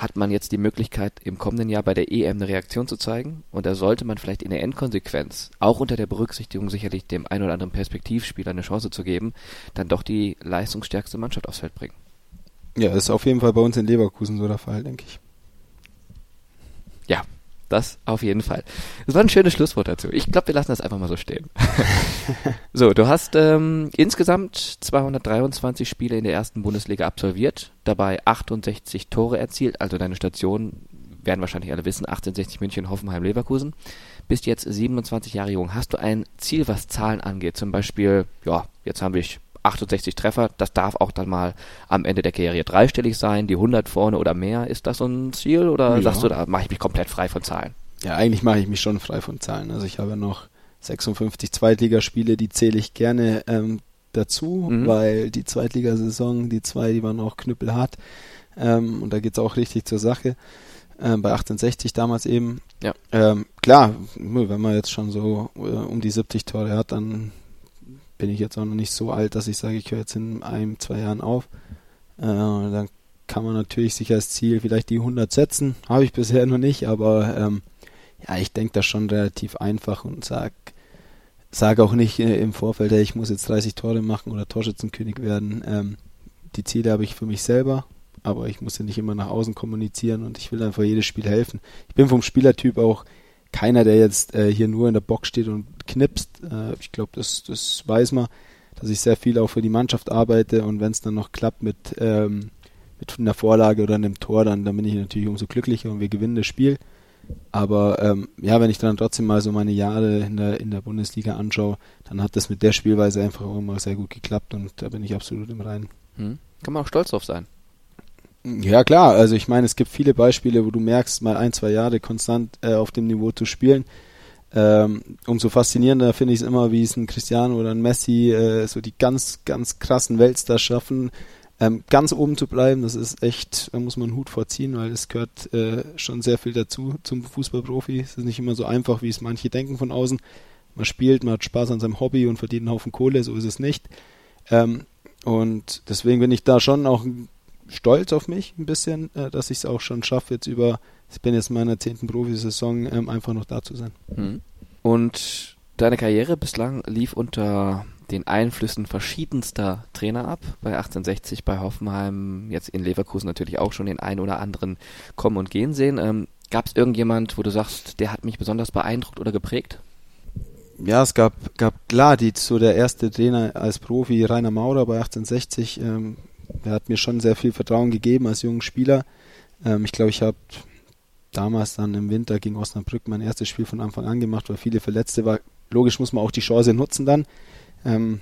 hat man jetzt die Möglichkeit, im kommenden Jahr bei der EM eine Reaktion zu zeigen. Und da sollte man vielleicht in der Endkonsequenz, auch unter der Berücksichtigung sicherlich dem ein oder anderen Perspektivspieler eine Chance zu geben, dann doch die leistungsstärkste Mannschaft aufs Feld bringen. Ja, ist auf jeden Fall bei uns in Leverkusen so der Fall, denke ich. Ja, das auf jeden Fall. Das war ein schönes Schlusswort dazu. Ich glaube, wir lassen das einfach mal so stehen. so, du hast ähm, insgesamt 223 Spiele in der ersten Bundesliga absolviert, dabei 68 Tore erzielt, also deine Station werden wahrscheinlich alle wissen, 1860 München, Hoffenheim, Leverkusen. Bist jetzt 27 Jahre jung. Hast du ein Ziel, was Zahlen angeht? Zum Beispiel, ja, jetzt haben wir 68 Treffer, das darf auch dann mal am Ende der Karriere dreistellig sein, die 100 vorne oder mehr. Ist das so ein Ziel oder ja. sagst du, da mache ich mich komplett frei von Zahlen? Ja, eigentlich mache ich mich schon frei von Zahlen. Also ich habe noch 56 Zweitligaspiele, die zähle ich gerne ähm, dazu, mhm. weil die Zweitligasaison, die zwei, die waren auch knüppelhart. Ähm, und da geht's auch richtig zur Sache. Ähm, bei 1860 damals eben. Ja. Ähm, klar, wenn man jetzt schon so äh, um die 70 Tore hat, dann bin ich jetzt auch noch nicht so alt, dass ich sage, ich höre jetzt in einem, zwei Jahren auf. Äh, dann kann man natürlich sich als Ziel vielleicht die 100 setzen. Habe ich bisher noch nicht, aber ähm, ja, ich denke das schon relativ einfach und sag, sag auch nicht äh, im Vorfeld, hey, ich muss jetzt 30 Tore machen oder Torschützenkönig werden. Ähm, die Ziele habe ich für mich selber, aber ich muss ja nicht immer nach außen kommunizieren und ich will einfach jedes Spiel helfen. Ich bin vom Spielertyp auch keiner, der jetzt äh, hier nur in der Box steht und knipst. Äh, ich glaube, das, das weiß man, dass ich sehr viel auch für die Mannschaft arbeite und wenn es dann noch klappt mit, ähm, mit einer Vorlage oder einem Tor, dann, dann bin ich natürlich umso glücklicher und wir gewinnen das Spiel. Aber ähm, ja, wenn ich dann trotzdem mal so meine Jahre in der, in der Bundesliga anschaue, dann hat das mit der Spielweise einfach auch immer sehr gut geklappt und da bin ich absolut im Reinen. Hm. Kann man auch stolz drauf sein. Ja klar, also ich meine, es gibt viele Beispiele, wo du merkst, mal ein, zwei Jahre konstant äh, auf dem Niveau zu spielen. Ähm, umso faszinierender finde ich es immer, wie es ein Cristiano oder ein Messi äh, so die ganz, ganz krassen Weltstars schaffen, ähm, ganz oben zu bleiben. Das ist echt, da muss man einen Hut vorziehen, weil es gehört äh, schon sehr viel dazu zum Fußballprofi. Es ist nicht immer so einfach, wie es manche denken von außen. Man spielt, man hat Spaß an seinem Hobby und verdient einen Haufen Kohle, so ist es nicht. Ähm, und deswegen bin ich da schon auch stolz auf mich ein bisschen, äh, dass ich es auch schon schaffe, jetzt über, ich bin jetzt in meiner zehnten Profisaison, ähm, einfach noch da zu sein. Mhm. Und deine Karriere bislang lief unter den Einflüssen verschiedenster Trainer ab. Bei 1860, bei Hoffenheim, jetzt in Leverkusen natürlich auch schon den einen oder anderen kommen und gehen sehen. Ähm, Gab es irgendjemand, wo du sagst, der hat mich besonders beeindruckt oder geprägt? Ja, es gab, gab klar, die, so der erste Trainer als Profi, Rainer Maurer bei 1860, ähm, er hat mir schon sehr viel Vertrauen gegeben als junger Spieler. Ähm, ich glaube, ich habe damals dann im Winter gegen Osnabrück mein erstes Spiel von Anfang an gemacht, weil viele Verletzte war. Logisch muss man auch die Chance nutzen dann. Ähm,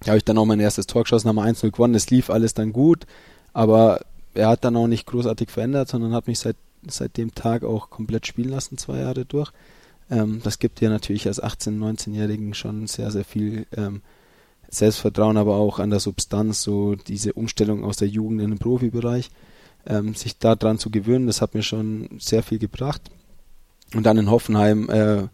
da habe ich dann auch mein erstes Tor geschossen, haben wir 1-0 gewonnen. Es lief alles dann gut, aber er hat dann auch nicht großartig verändert, sondern hat mich seit, seit dem Tag auch komplett spielen lassen, zwei Jahre durch. Ähm, das gibt dir natürlich als 18-, 19-Jährigen schon sehr, sehr viel ähm, Selbstvertrauen, aber auch an der Substanz, so diese Umstellung aus der Jugend in den Profibereich, ähm, sich daran zu gewöhnen, das hat mir schon sehr viel gebracht. Und dann in Hoffenheim, äh,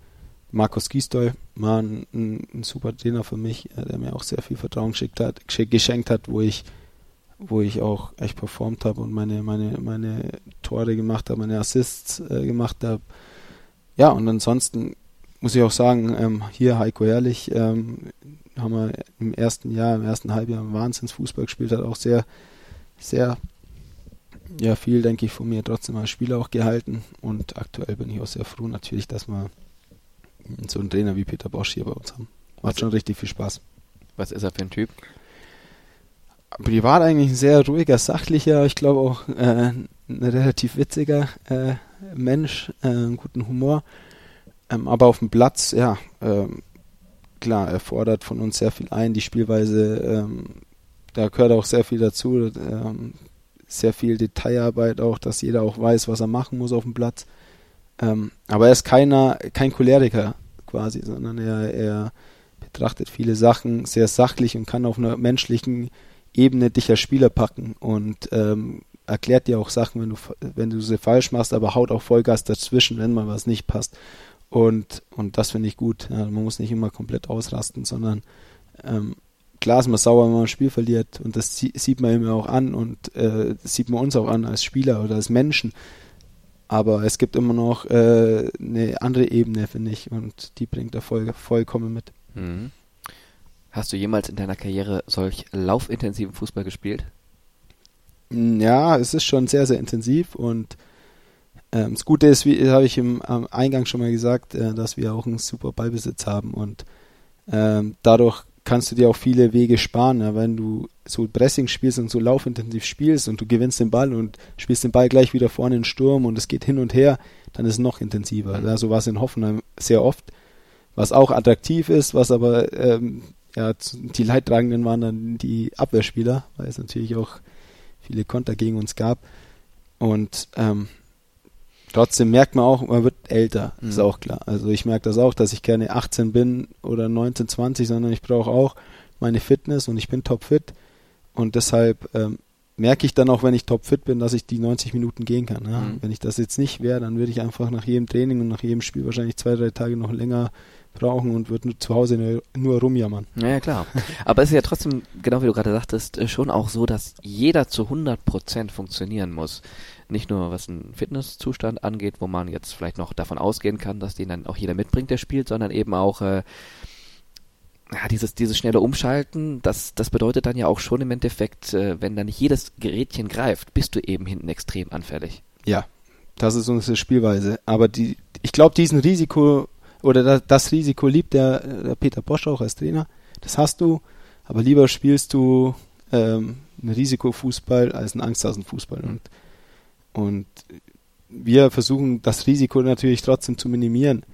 Markus Gisdol war ein, ein, ein, super Trainer für mich, äh, der mir auch sehr viel Vertrauen hat, geschenkt hat, wo ich, wo ich auch echt performt habe und meine, meine, meine Tore gemacht habe, meine Assists äh, gemacht habe. Ja, und ansonsten muss ich auch sagen, ähm, hier Heiko Ehrlich, ähm, haben wir im ersten Jahr, im ersten Halbjahr einen Wahnsinnsfußball gespielt, hat auch sehr, sehr, ja, viel, denke ich, von mir trotzdem als Spieler auch gehalten. Und aktuell bin ich auch sehr froh natürlich, dass wir so einen Trainer wie Peter Bosch hier bei uns haben. Macht Was schon richtig viel Spaß. Was ist er für ein Typ? Privat eigentlich ein sehr ruhiger, sachlicher, ich glaube auch äh, ein relativ witziger äh, Mensch, äh, einen guten Humor. Ähm, aber auf dem Platz, ja, ähm, klar, er fordert von uns sehr viel ein. Die Spielweise, ähm, da gehört auch sehr viel dazu. Ähm, sehr viel Detailarbeit auch, dass jeder auch weiß, was er machen muss auf dem Platz. Ähm, aber er ist keiner, kein Choleriker quasi, sondern er, er betrachtet viele Sachen sehr sachlich und kann auf einer menschlichen Ebene dich als Spieler packen und ähm, erklärt dir auch Sachen, wenn du, wenn du sie falsch machst, aber haut auch Vollgas dazwischen, wenn mal was nicht passt. Und, und das finde ich gut. Ja, man muss nicht immer komplett ausrasten, sondern ähm, klar ist man sauer, wenn man ein Spiel verliert und das sieht man immer auch an und äh, das sieht man uns auch an als Spieler oder als Menschen. Aber es gibt immer noch äh, eine andere Ebene, finde ich, und die bringt er voll, vollkommen mit. Mhm. Hast du jemals in deiner Karriere solch laufintensiven Fußball gespielt? Hm, ja, es ist schon sehr, sehr intensiv und ähm, das Gute ist, wie habe ich im am Eingang schon mal gesagt, äh, dass wir auch einen super Ballbesitz haben und ähm, dadurch kannst du dir auch viele Wege sparen, ja, wenn du so Pressing spielst und so laufintensiv spielst und du gewinnst den Ball und spielst den Ball gleich wieder vorne in den Sturm und es geht hin und her, dann ist es noch intensiver. Mhm. so war es in Hoffenheim sehr oft, was auch attraktiv ist, was aber ähm, ja, die Leidtragenden waren dann die Abwehrspieler, weil es natürlich auch viele Konter gegen uns gab. Und ähm, trotzdem merkt man auch, man wird älter, mhm. ist auch klar. Also ich merke das auch, dass ich keine 18 bin oder 19, 20, sondern ich brauche auch meine Fitness und ich bin topfit. Und deshalb ähm, merke ich dann auch, wenn ich topfit bin, dass ich die 90 Minuten gehen kann. Ja? Mhm. Wenn ich das jetzt nicht wäre, dann würde ich einfach nach jedem Training und nach jedem Spiel wahrscheinlich zwei, drei Tage noch länger brauchen und würde zu Hause nur, nur rumjammern. Ja, klar. Aber es ist ja trotzdem, genau wie du gerade sagtest, äh, schon auch so, dass jeder zu 100 Prozent funktionieren muss. Nicht nur was einen Fitnesszustand angeht, wo man jetzt vielleicht noch davon ausgehen kann, dass den dann auch jeder mitbringt, der spielt, sondern eben auch äh, ja, dieses, dieses schnelle Umschalten, das, das bedeutet dann ja auch schon im Endeffekt, äh, wenn da nicht jedes Gerätchen greift, bist du eben hinten extrem anfällig. Ja, das ist unsere Spielweise. Aber die, ich glaube, diesen Risiko oder das, das Risiko liebt der, der, Peter Bosch auch als Trainer. Das hast du, aber lieber spielst du ähm, einen Risikofußball als einen Angsthasenfußball. Und, und wir versuchen das Risiko natürlich trotzdem zu minimieren.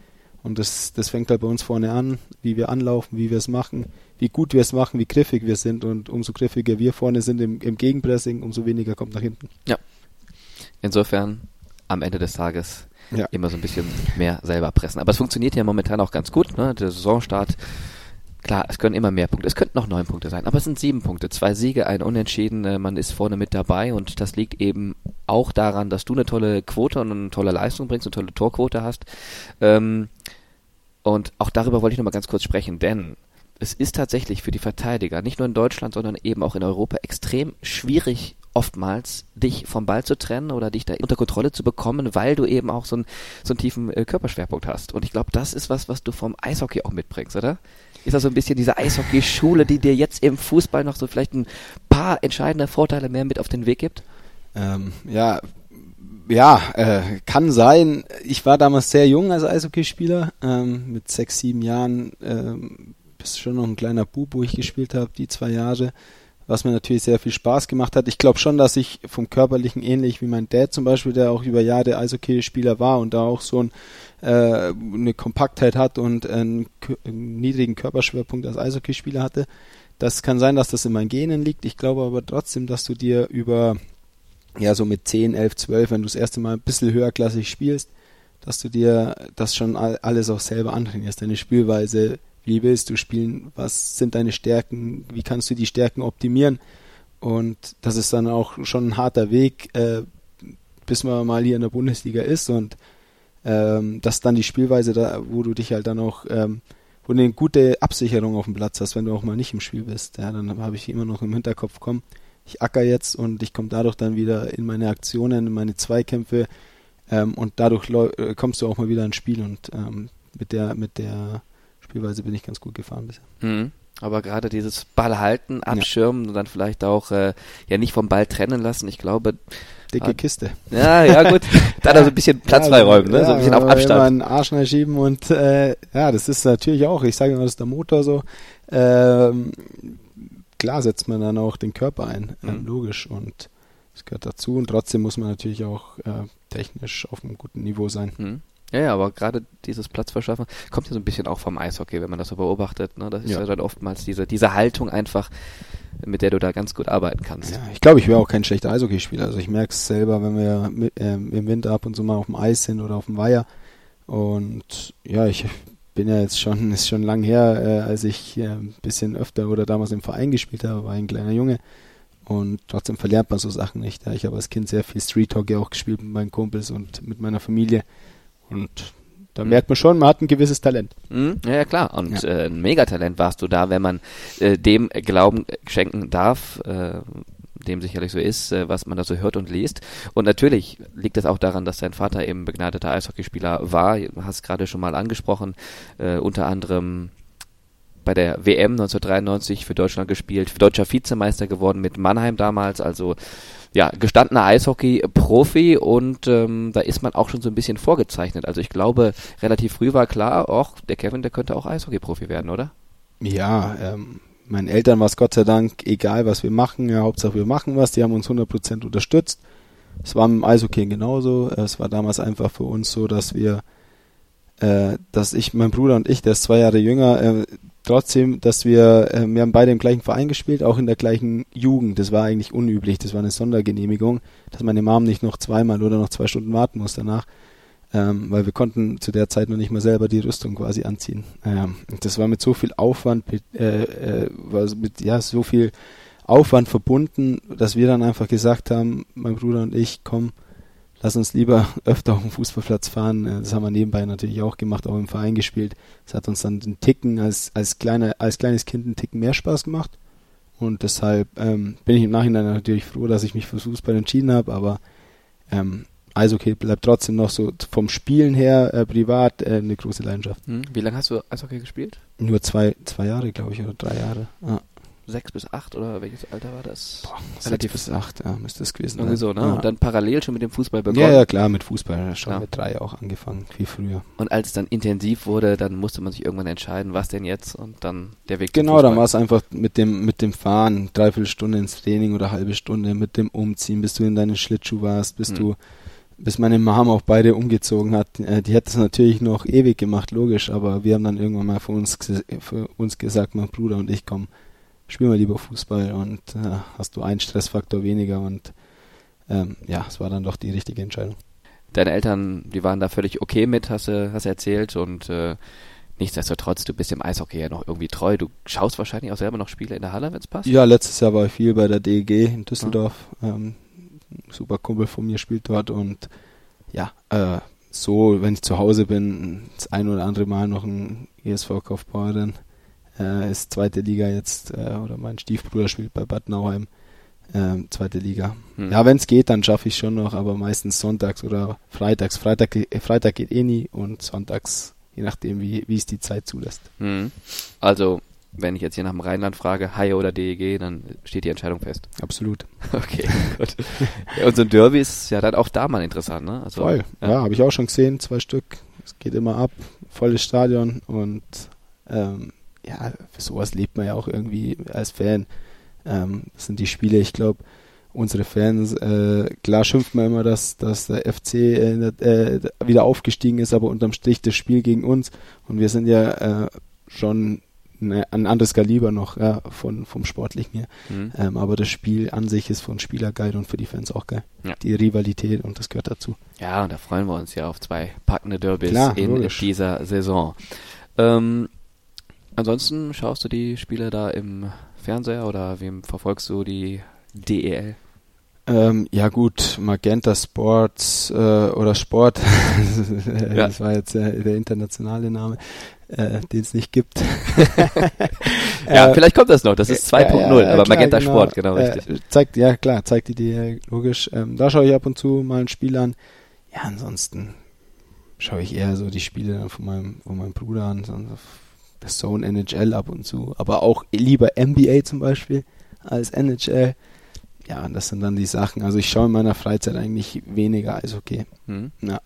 Und das, das fängt halt bei uns vorne an, wie wir anlaufen, wie wir es machen, wie gut wir es machen, wie griffig wir sind. Und umso griffiger wir vorne sind im, im Gegenpressing, umso weniger kommt nach hinten. Ja. Insofern am Ende des Tages ja. immer so ein bisschen mehr selber pressen. Aber es funktioniert ja momentan auch ganz gut. Ne? Der Saisonstart, klar, es können immer mehr Punkte. Es könnten noch neun Punkte sein, aber es sind sieben Punkte. Zwei Siege, ein Unentschieden. Äh, man ist vorne mit dabei und das liegt eben auch daran, dass du eine tolle Quote und eine tolle Leistung bringst, eine tolle Torquote hast. Ähm, und auch darüber wollte ich nochmal ganz kurz sprechen, denn es ist tatsächlich für die Verteidiger, nicht nur in Deutschland, sondern eben auch in Europa, extrem schwierig, oftmals dich vom Ball zu trennen oder dich da unter Kontrolle zu bekommen, weil du eben auch so, ein, so einen tiefen äh, Körperschwerpunkt hast. Und ich glaube, das ist was, was du vom Eishockey auch mitbringst, oder? Ist das so ein bisschen diese Eishockey-Schule, die dir jetzt im Fußball noch so vielleicht ein paar entscheidende Vorteile mehr mit auf den Weg gibt? Ähm, ja, ja, äh, kann sein. Ich war damals sehr jung als Eishockeyspieler, ähm, mit sechs, sieben Jahren, ähm, bis schon noch ein kleiner Bub, wo ich gespielt habe, die zwei Jahre was mir natürlich sehr viel Spaß gemacht hat. Ich glaube schon, dass ich vom Körperlichen ähnlich wie mein Dad zum Beispiel, der auch über Jahre Eishockeyspieler war und da auch so ein, äh, eine Kompaktheit hat und einen, einen niedrigen Körperschwerpunkt als Eishockeyspieler hatte. Das kann sein, dass das in meinen Genen liegt. Ich glaube aber trotzdem, dass du dir über, ja, so mit 10, 11, 12, wenn du das erste Mal ein bisschen höherklassig spielst, dass du dir das schon alles auch selber antrainierst, deine Spielweise wie willst du spielen, was sind deine Stärken, wie kannst du die Stärken optimieren. Und das ist dann auch schon ein harter Weg, äh, bis man mal hier in der Bundesliga ist und ähm, das ist dann die Spielweise, da, wo du dich halt dann auch, ähm, wo du eine gute Absicherung auf dem Platz hast, wenn du auch mal nicht im Spiel bist. Ja, dann habe ich immer noch im Hinterkopf, komm, ich acker jetzt und ich komme dadurch dann wieder in meine Aktionen, in meine Zweikämpfe ähm, und dadurch äh, kommst du auch mal wieder ins Spiel und ähm, mit der, mit der Spielweise bin ich ganz gut gefahren bisher. Mhm. Aber gerade dieses Ball halten, abschirmen ja. und dann vielleicht auch äh, ja nicht vom Ball trennen lassen, ich glaube. Dicke hat, Kiste. Ja, ja gut. Dann also ein bisschen Platz ja, freiräumen, ne? Ja, so ein bisschen auf Abstand. Immer einen Arsch schieben und äh, ja, das ist natürlich auch, ich sage immer, das ist der Motor so. Ähm, klar setzt man dann auch den Körper ein, äh, mhm. logisch und das gehört dazu und trotzdem muss man natürlich auch äh, technisch auf einem guten Niveau sein. Mhm. Ja, ja, aber gerade dieses Platzverschaffen kommt ja so ein bisschen auch vom Eishockey, wenn man das so beobachtet. Ne? Das ist ja. ja dann oftmals diese, diese Haltung einfach, mit der du da ganz gut arbeiten kannst. Ja, ich glaube, ich wäre auch kein schlechter Eishockeyspieler. Also ich merke es selber, wenn wir mit, ähm, im Winter ab und zu mal auf dem Eis sind oder auf dem Weiher. Und ja, ich bin ja jetzt schon, ist schon lang her, äh, als ich äh, ein bisschen öfter oder damals im Verein gespielt habe, war ein kleiner Junge. Und trotzdem verlernt man so Sachen nicht. Ja. Ich habe als Kind sehr viel Street Hockey auch gespielt mit meinen Kumpels und mit meiner Familie. Und da mhm. merkt man schon, man hat ein gewisses Talent. Mhm. Ja, ja, klar. Und ja. Äh, ein Megatalent warst du da, wenn man äh, dem Glauben schenken darf, äh, dem sicherlich so ist, äh, was man da so hört und liest. Und natürlich liegt es auch daran, dass dein Vater eben begnadeter Eishockeyspieler war. Du hast gerade schon mal angesprochen, äh, unter anderem bei der WM 1993 für Deutschland gespielt, deutscher Vizemeister geworden mit Mannheim damals, also ja, gestandener Eishockey-Profi und ähm, da ist man auch schon so ein bisschen vorgezeichnet. Also ich glaube, relativ früh war klar, auch der Kevin, der könnte auch Eishockey-Profi werden, oder? Ja, ähm, meinen Eltern war es Gott sei Dank egal, was wir machen. Ja, Hauptsache wir machen was. Die haben uns 100% unterstützt. Es war dem Eishockey genauso. Es war damals einfach für uns so, dass wir, äh, dass ich, mein Bruder und ich, der ist zwei Jahre jünger, äh, trotzdem, dass wir, äh, wir haben beide im gleichen Verein gespielt, auch in der gleichen Jugend. Das war eigentlich unüblich, das war eine Sondergenehmigung, dass meine Mom nicht noch zweimal oder noch zwei Stunden warten muss danach, ähm, weil wir konnten zu der Zeit noch nicht mal selber die Rüstung quasi anziehen. Ähm, das war mit so viel Aufwand, äh, äh, war mit ja so viel Aufwand verbunden, dass wir dann einfach gesagt haben, mein Bruder und ich, komm, lass uns lieber öfter auf den Fußballplatz fahren. Äh, das haben wir nebenbei natürlich auch gemacht, auch im Verein gespielt. Das hat uns dann den Ticken als, als, kleine, als kleines Kind einen Ticken mehr Spaß gemacht. Und deshalb ähm, bin ich im Nachhinein natürlich froh, dass ich mich für Fußball entschieden habe, aber ähm, Eishockey bleibt trotzdem noch so vom Spielen her äh, privat äh, eine große Leidenschaft. Hm. Wie lange hast du Eishockey gespielt? Nur zwei, zwei Jahre, glaube ich, oder drei Jahre. Ja sechs bis acht oder welches Alter war das? Boah, Relativ bis acht, ja, müsste es gewesen sein. so, ne? Ja. Und dann parallel schon mit dem Fußball begonnen. Ja, ja, klar, mit Fußball schon ja. mit drei auch angefangen, viel früher. Und als es dann intensiv wurde, dann musste man sich irgendwann entscheiden, was denn jetzt und dann der Weg Genau, dann war es einfach mit dem, mit dem Fahren, dreiviertel Stunde ins Training oder halbe Stunde, mit dem Umziehen, bis du in deinen Schlittschuh warst, bis hm. du bis meine Mom auch beide umgezogen hat. Äh, die hätte es natürlich noch ewig gemacht, logisch, aber wir haben dann irgendwann mal für uns, für uns gesagt, mein Bruder und ich kommen spiel mal lieber Fußball und äh, hast du einen Stressfaktor weniger und ähm, ja, es war dann doch die richtige Entscheidung. Deine Eltern, die waren da völlig okay mit, hast du hast erzählt und äh, nichtsdestotrotz, du bist dem Eishockey ja noch irgendwie treu. Du schaust wahrscheinlich auch selber noch Spiele in der Halle, wenn es passt? Ja, letztes Jahr war ich viel bei der DEG in Düsseldorf. Ja. Ähm, super Kumpel von mir spielt dort und ja, äh, so, wenn ich zu Hause bin, das ein oder andere Mal noch ein ESV Kaufbeuren äh, ist zweite Liga jetzt, äh, oder mein Stiefbruder spielt bei Bad Nauheim, äh, zweite Liga. Hm. Ja, wenn es geht, dann schaffe ich schon noch, aber meistens sonntags oder freitags. Freitag, Freitag geht eh nie und sonntags, je nachdem, wie, wie es die Zeit zulässt. Hm. Also, wenn ich jetzt hier nach dem Rheinland frage, Haie oder DEG, dann steht die Entscheidung fest. Absolut. Okay, gut. und so ein Derby ist ja dann auch da mal interessant, ne? Also, Voll, ja, ja habe ich auch schon gesehen, zwei Stück. Es geht immer ab, volles Stadion und ähm, ja, für sowas lebt man ja auch irgendwie als Fan. Ähm, das sind die Spiele, ich glaube, unsere Fans, äh, klar schimpft man immer, dass, dass der FC äh, äh, wieder aufgestiegen ist, aber unterm Strich das Spiel gegen uns und wir sind ja äh, schon ne, ein anderes Kaliber noch ja, von, vom Sportlichen her. Mhm. Ähm, aber das Spiel an sich ist von Spieler geil und für die Fans auch geil. Ja. Die Rivalität und das gehört dazu. Ja, und da freuen wir uns ja auf zwei packende Derbys Klar, in logisch. dieser Saison. Ähm, Ansonsten schaust du die Spiele da im Fernseher oder wem verfolgst du die DEL? Ähm, ja gut, Magenta Sports äh, oder Sport, ja. das war jetzt äh, der internationale Name, äh, den es nicht gibt. ja, äh, vielleicht kommt das noch, das ist 2.0, aber klar, Magenta genau, Sport, genau äh, richtig. zeigt, ja klar, zeigt die DEL, logisch. Ähm, da schaue ich ab und zu mal ein Spiel an. Ja, ansonsten schaue ich eher so die Spiele von meinem, von meinem Bruder an, Zone NHL ab und zu, aber auch lieber NBA zum Beispiel als NHL. Ja, das sind dann die Sachen. Also ich schaue in meiner Freizeit eigentlich weniger Eishockey. Mhm. Ja.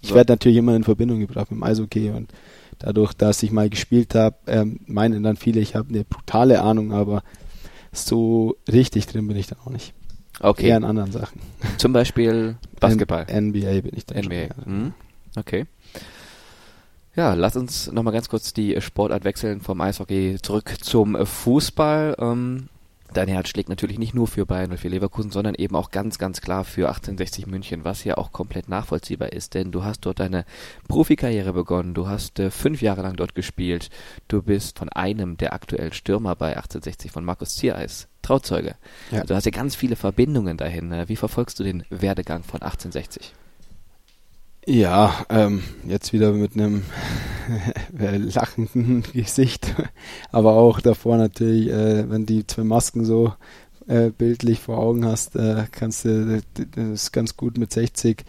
Ich werde natürlich immer in Verbindung gebracht mit dem Eishockey und dadurch, dass ich mal gespielt habe, ähm, meinen dann viele, ich habe eine brutale Ahnung, aber so richtig drin bin ich dann auch nicht. Okay. Eher in anderen Sachen. Zum Beispiel Basketball. N NBA bin ich dann NBA. schon. Hm? Okay. Ja, lass uns nochmal ganz kurz die Sportart wechseln vom Eishockey zurück zum Fußball. Ähm, dein Herz schlägt natürlich nicht nur für Bayern und für Leverkusen, sondern eben auch ganz, ganz klar für 1860 München, was ja auch komplett nachvollziehbar ist, denn du hast dort deine Profikarriere begonnen, du hast äh, fünf Jahre lang dort gespielt, du bist von einem der aktuellen Stürmer bei 1860 von Markus Ziereis, Trauzeuge. Ja. Also du hast ja ganz viele Verbindungen dahin. Äh, Wie verfolgst du den Werdegang von 1860? Ja, ähm, jetzt wieder mit einem lachenden Gesicht, aber auch davor natürlich, äh, wenn die zwei Masken so äh, bildlich vor Augen hast, äh, kannst du das ganz gut mit 60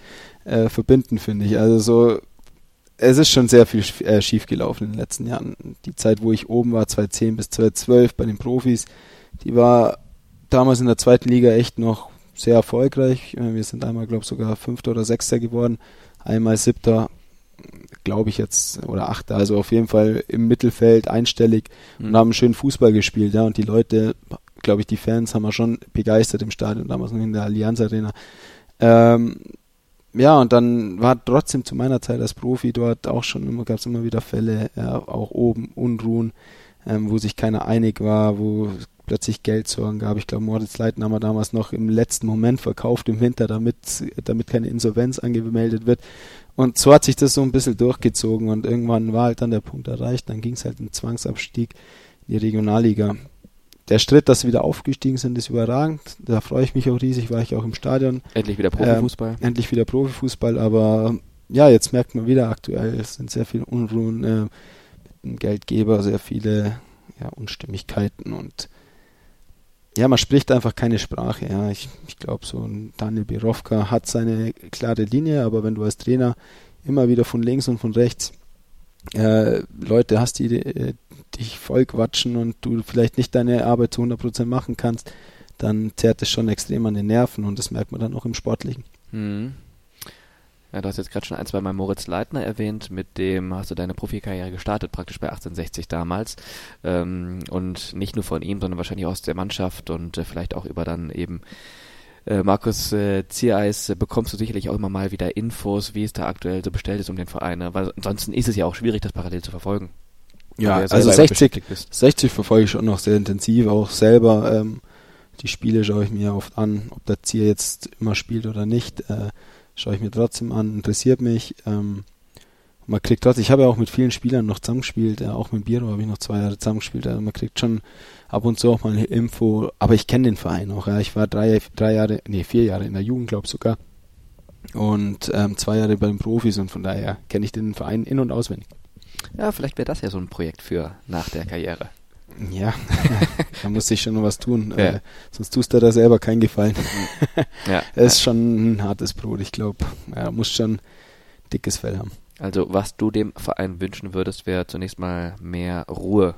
äh, verbinden, finde ich. Also so, es ist schon sehr viel äh, schief gelaufen in den letzten Jahren. Die Zeit, wo ich oben war, 2010 bis 2012 bei den Profis, die war damals in der zweiten Liga echt noch sehr erfolgreich. Äh, Wir sind einmal, glaube ich, sogar Fünfter oder Sechster geworden einmal siebter, glaube ich jetzt, oder achter, also auf jeden Fall im Mittelfeld einstellig Mhm. und haben schön Fußball gespielt, ja, und die Leute, glaube ich, die Fans haben wir schon begeistert im Stadion, damals noch in der Allianz Arena. Ähm, ja, und dann war trotzdem zu meiner Zeit als Profi dort auch schon immer, gab es immer wieder Fälle, ja, auch oben Unruhen, ähm, wo sich keiner einig war, wo plötzlich Geldsorgen gab. Ich glaube, Moritz Leitner haben wir damals noch im letzten Moment verkauft im Winter, damit, damit keine Insolvenz angemeldet wird. Und so hat sich das so ein bisschen durchgezogen und irgendwann war halt dann der Punkt erreicht, dann ging es halt im Zwangsabstieg in die Regionalliga. Der Schritt, dass sie wieder aufgestiegen sind, ist überragend. Da freue ich mich auch riesig, war ich auch im Stadion. Endlich wieder Profifußball. Ähm, endlich wieder Profifußball, aber ja, jetzt merkt man wieder aktuell, es sind sehr viele Unruhen äh, mit dem Geldgeber, sehr viele ja, Unstimmigkeiten und ja, man spricht einfach keine Sprache. Ja, ich, ich glaube, so ein Daniel Birovka hat seine klare Linie, aber wenn du als Trainer immer wieder von links und von rechts äh, Leute hast, die äh, dich voll quatschen und du vielleicht nicht deine Arbeit zu 100% machen kannst, dann zerrt es schon extrem an den Nerven und das merkt man dann auch im Sportlichen. Mhm. Ja, du hast jetzt gerade schon ein, zwei Mal Moritz Leitner erwähnt, mit dem hast du deine Profikarriere gestartet, praktisch bei 1860 damals. Ähm, und nicht nur von ihm, sondern wahrscheinlich auch aus der Mannschaft und äh, vielleicht auch über dann eben äh, Markus äh, Ziereis äh, bekommst du sicherlich auch immer mal wieder Infos, wie es da aktuell so bestellt ist um den Verein. ne? Weil ansonsten ist es ja auch schwierig, das parallel zu verfolgen. Ja, also selber immer 60, beschäftigt bist. 60 verfolge ich schon noch sehr intensiv, auch selber. Ähm, die Spiele schaue ich mir oft an, ob der Zier jetzt immer spielt oder nicht, äh, schaue ich mir trotzdem an, interessiert mich. Ähm, man kriegt trotzdem, ich habe ja auch mit vielen Spielern noch zusammengespielt, äh, auch mit Biro habe ich noch zwei Jahre zusammengespielt, also man kriegt schon ab und zu auch mal eine Info, aber ich kenne den Verein auch, ja. Ich war drei, drei Jahre, nee, vier Jahre in der Jugend, glaube sogar. Und ähm, zwei Jahre bei den Profis und von daher kenne ich den Verein in- und auswendig. Ja, vielleicht wäre das ja so ein Projekt für nach der Karriere. Ja, da muss sich schon was tun. Ja. Äh, sonst tust du da selber keinen Gefallen. Ja. Es ist schon ein hartes Brot, ich glaube. Er muss schon dickes Fell haben. Also, was du dem Verein wünschen würdest, wäre zunächst mal mehr Ruhe.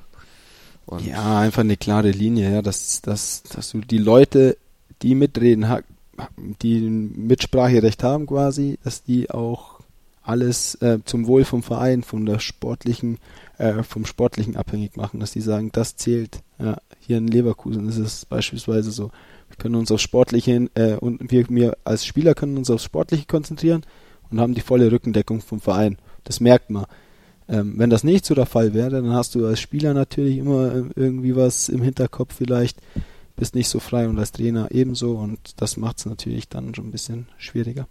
Und Ja, einfach eine klare Linie, ja, dass, dass, dass du die Leute, die mitreden, die ein Mitspracherecht haben quasi, dass die auch alles äh, zum Wohl vom Verein, von der sportlichen, äh, vom sportlichen abhängig machen, dass die sagen, das zählt. Ja, hier in Leverkusen ist es beispielsweise so. Wir können uns aufs Sportliche äh, und wir, wir als Spieler können uns aufs Sportliche konzentrieren und haben die volle Rückendeckung vom Verein. Das merkt man. Ähm, wenn das nicht so der Fall wäre, dann hast du als Spieler natürlich immer äh, irgendwie was im Hinterkopf vielleicht, bist nicht so frei und als Trainer ebenso und das macht es natürlich dann schon ein bisschen schwieriger.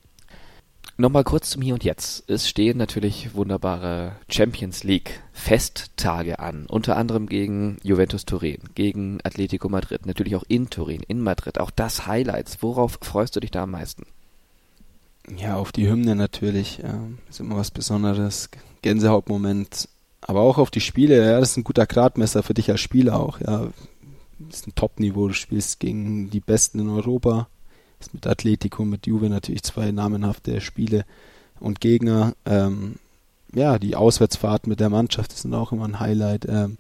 Nochmal kurz zum Hier und Jetzt. Es stehen natürlich wunderbare Champions League Festtage an. Unter anderem gegen Juventus Turin, gegen Atletico Madrid, natürlich auch in Turin, in Madrid. Auch das Highlights. Worauf freust du dich da am meisten? Ja, auf die Hymne natürlich, ist immer was Besonderes, Gänsehautmoment, aber auch auf die Spiele, ja, das ist ein guter Gradmesser für dich als Spieler auch, ja, das ist ein Top-Niveau, du spielst gegen die Besten in Europa, ist mit Atletico, mit Juve natürlich zwei namenhafte Spiele und Gegner, ähm, ja, die Auswärtsfahrt mit der Mannschaft sind auch immer ein Highlight, ähm,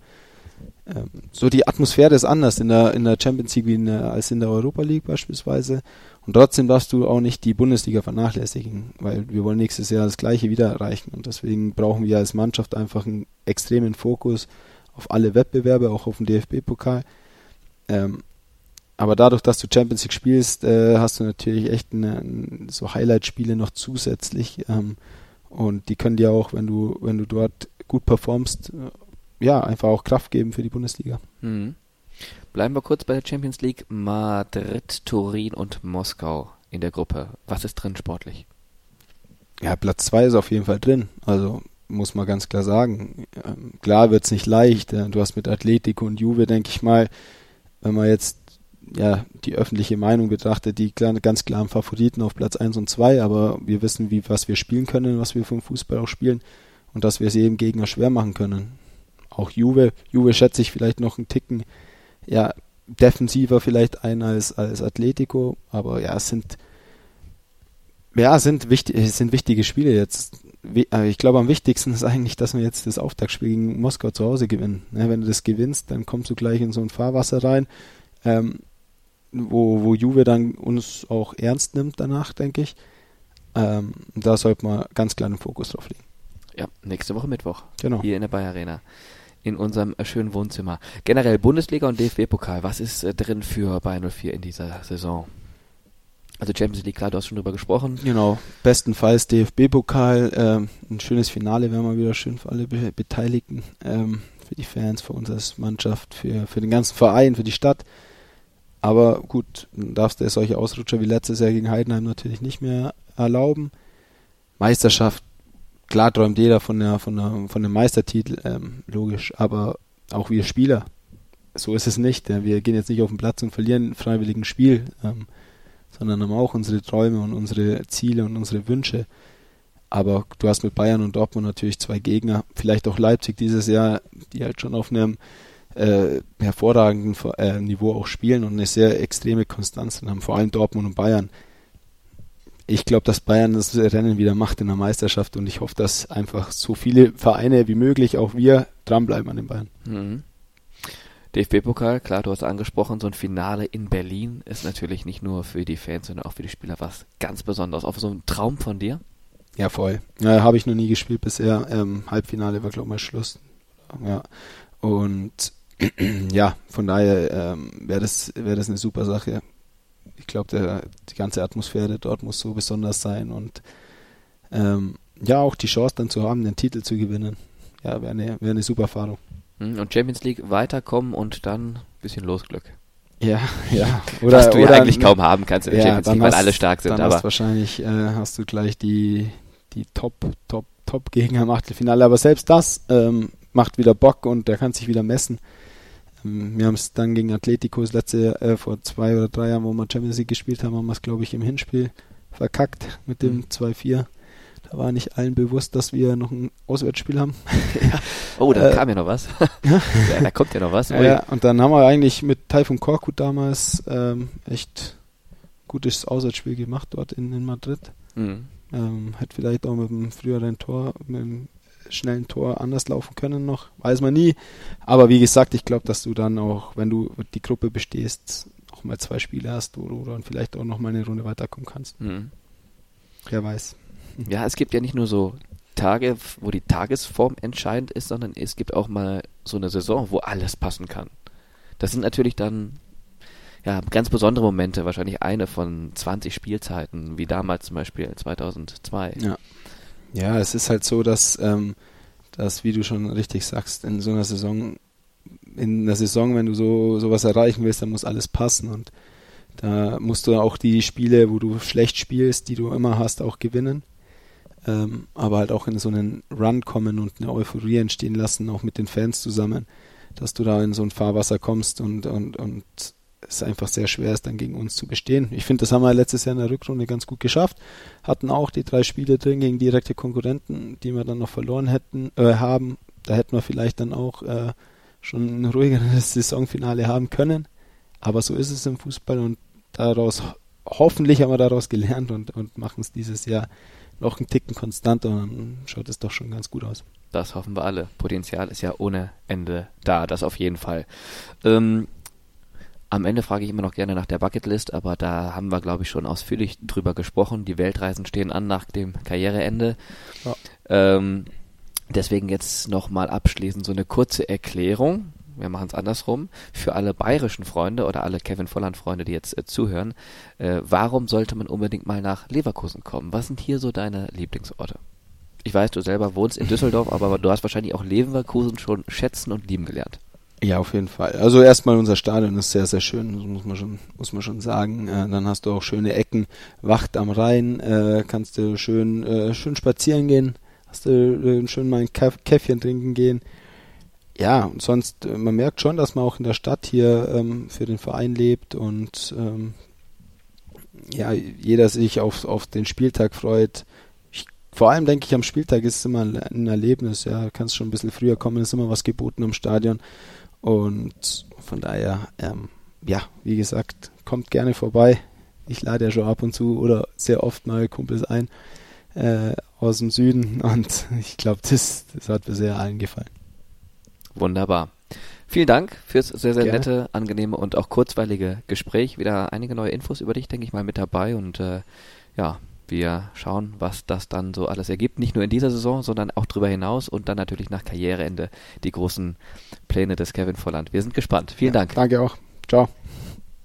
ähm, so die Atmosphäre ist anders in der, in der Champions League in der, als in der Europa League beispielsweise. Und trotzdem darfst du auch nicht die Bundesliga vernachlässigen, weil wir wollen nächstes Jahr das Gleiche wieder erreichen. Und deswegen brauchen wir als Mannschaft einfach einen extremen Fokus auf alle Wettbewerbe, auch auf den DFB-Pokal. Ähm, aber dadurch, dass du Champions League spielst, äh, hast du natürlich echt eine, so Highlight-Spiele noch zusätzlich. Ähm, und die können dir auch, wenn du, wenn du dort gut performst, äh, ja, einfach auch Kraft geben für die Bundesliga. Mhm. Bleiben wir kurz bei der Champions League. Madrid, Turin und Moskau in der Gruppe. Was ist drin sportlich? Ja, Platz zwei ist auf jeden Fall drin. Also muss man ganz klar sagen. Ähm, klar wird's nicht leicht. Du hast mit Atletico und Juve, denke ich mal, wenn man jetzt ja die öffentliche Meinung betrachtet, die ganz klaren Favoriten auf Platz 1 und 2, aber wir wissen, wie was wir spielen können, was wir vom Fußball auch spielen und dass wir es jedem Gegner schwer machen können. Auch Juve, Juve schätze ich vielleicht noch einen Ticken ja defensiver vielleicht ein als als Atletico, aber ja, es sind ja, sind wichtig, sind wichtige Spiele jetzt. Äh, ich glaube, am wichtigsten ist eigentlich, dass wir jetzt das Auftaktspiel gegen Moskau zu Hause gewinnen. wenn du das gewinnst, dann kommst du gleich in so ein Fahrwasser rein, ähm, wo, wo Juve dann uns auch ernst nimmt danach, denke ich. Ähm, da sollte man ganz klar den Fokus drauf legen. Ja, nächste Woche Mittwoch. Genau. Hier in der Bayer Arena. In unserem äh, schönen Wohnzimmer. Generell Bundesliga und DFB-Pokal. Was ist äh, drin für Bayern 04 in dieser Saison? Also Champions League, klar, du hast schon drüber gesprochen. Genau, bestenfalls DFB-Pokal, ähm, ein schönes Finale wäre mal wieder schön für alle Be Beteiligten, ähm, für die Fans, für uns als Mannschaft, für, für den ganzen Verein, für die Stadt. Aber gut, darfst du solche Ausrutscher wie letztes Jahr gegen Heidenheim natürlich nicht mehr erlauben. Meisterschaft, klar träumt jeder von der, von der, von dem Meistertitel, ähm, logisch, aber auch wir Spieler. So ist es nicht. Ja. Wir gehen jetzt nicht auf den Platz und verlieren ein freiwilligen Spiel. Ähm, sondern haben auch unsere Träume und unsere Ziele und unsere Wünsche. Aber du hast mit Bayern und Dortmund natürlich zwei Gegner, vielleicht auch Leipzig dieses Jahr, die halt schon auf einem äh, hervorragenden äh, Niveau auch spielen und eine sehr extreme Konstanz haben, vor allem Dortmund und Bayern. Ich glaube, dass Bayern das Rennen wieder macht in der Meisterschaft und ich hoffe, dass einfach so viele Vereine wie möglich, auch wir, dranbleiben an den Bayern. Mhm. DFB-Pokal, klar, du hast angesprochen, so ein Finale in Berlin ist natürlich nicht nur für die Fans, sondern auch für die Spieler was ganz Besonderes. Auch so ein Traum von dir? Ja, voll. Ja, Habe ich noch nie gespielt bisher. Ähm, Halbfinale war, glaube ich, mal Schluss. Ja. Und ja, von daher ähm, wäre das, wär das eine super Sache. Ich glaube, die ganze Atmosphäre dort muss so besonders sein und ähm, ja, auch die Chance dann zu haben, den Titel zu gewinnen. Ja, wäre eine, wär eine super Erfahrung. Hm, und Champions League weiterkommen und dann ein bisschen Losglück. Ja, ja. Oder, Was du oder ja eigentlich kaum haben kannst in der ja, Champions League, weil alle stark sind. Dann aber hast wahrscheinlich äh, hast du gleich die, die Top, Top, Top-Gegner im Achtelfinale. Aber selbst das ähm, macht wieder Bock und der kann sich wieder messen. Wir haben es dann gegen Atletico das letzte äh, vor zwei oder drei Jahren, wo wir Champions League gespielt haben, haben wir es, glaube ich, im Hinspiel verkackt mit dem mhm. 2-4. Da war nicht allen bewusst, dass wir noch ein Auswärtsspiel haben. Ja. Oh, da äh, kam ja noch was. ja, da kommt ja noch was. Ja, und dann haben wir eigentlich mit Taifun Korkut damals ähm, echt gutes Auswärtsspiel gemacht dort in, in Madrid. Mhm. Ähm, hätte vielleicht auch mit einem früheren Tor, mit einem schnellen Tor anders laufen können noch, weiß man nie. Aber wie gesagt, ich glaube, dass du dann auch, wenn du die Gruppe bestehst, noch mal zwei Spiele hast oder, oder vielleicht auch noch mal eine Runde weiterkommen kannst. Mhm. Wer weiß. Ja, es gibt ja nicht nur so Tage, wo die Tagesform entscheidend ist, sondern es gibt auch mal so eine Saison, wo alles passen kann. Das sind natürlich dann ja ganz besondere Momente, wahrscheinlich eine von 20 Spielzeiten, wie damals zum Beispiel 2002. Ja, ja es ist halt so, dass, ähm, dass, wie du schon richtig sagst, in so einer Saison, in einer Saison, wenn du so sowas erreichen willst, dann muss alles passen und da musst du auch die Spiele, wo du schlecht spielst, die du immer hast, auch gewinnen. Ähm, aber halt auch in so einen Run kommen und eine Euphorie entstehen lassen, auch mit den Fans zusammen, dass du da in so ein Fahrwasser kommst und, und, und es einfach sehr schwer ist, dann gegen uns zu bestehen. Ich finde, das haben wir letztes Jahr in der Rückrunde ganz gut geschafft. Hatten auch die drei Spiele drin gegen direkte Konkurrenten, die wir dann noch verloren hätten, äh, haben. Da hätten wir vielleicht dann auch äh, schon ein ruhigeres Saisonfinale haben können. Aber so ist es im Fußball und daraus, hoffentlich haben wir daraus gelernt und, und machen es dieses Jahr noch einen Ticken konstanter und dann schaut es doch schon ganz gut aus. Das hoffen wir alle. Potenzial ist ja ohne Ende da, das auf jeden Fall. Ähm, am Ende frage ich immer noch gerne nach der Bucketlist, aber da haben wir, glaube ich, schon ausführlich drüber gesprochen. Die Weltreisen stehen an nach dem Karriereende. Ja. Ähm, deswegen jetzt nochmal abschließend so eine kurze Erklärung. wir machen es andersrum, für alle bayerischen Freunde oder alle Kevin Volland-Freunde, die jetzt äh, zuhören, äh, warum sollte man unbedingt mal nach Leverkusen kommen? Was sind hier so deine Lieblingsorte? Ich weiß, du selber wohnst in Düsseldorf, aber du hast wahrscheinlich auch Leverkusen schon schätzen und lieben gelernt. Ja, auf jeden Fall. Also erstmal unser Stadion ist sehr, sehr schön, muss man schon, muss man schon sagen. Äh, dann hast du auch schöne Ecken, Wacht am Rhein, äh, kannst du schön, äh, schön spazieren gehen, hast du äh, schön mal ein Käffchen trinken gehen. Ja, und sonst, äh, man merkt schon, dass man auch in der Stadt hier ähm, für den Verein lebt und ähm, ja, jeder sich auf, auf den Spieltag freut. Ich, vor allem denke ich, am Spieltag ist es immer ein Erlebnis, ja, kannst schon ein bisschen früher kommen, ist immer was geboten am Stadion. Und von daher, ähm, ja, wie gesagt, kommt gerne vorbei. Ich lade ja schon ab und zu oder sehr oft mal Kumpels ein äh, aus dem Süden und ich glaube, das, das hat bisher allen gefallen. Wunderbar. Vielen Dank fürs sehr, sehr Gerne. nette, angenehme und auch kurzweilige Gespräch. Wieder einige neue Infos über dich, denke ich mal, mit dabei und äh, ja, wir schauen, was das dann so alles ergibt. Nicht nur in dieser Saison, sondern auch darüber hinaus und dann natürlich nach Karriereende die großen Pläne des Kevin Volland. Wir sind gespannt. Vielen ja, Dank. Danke auch. Ciao.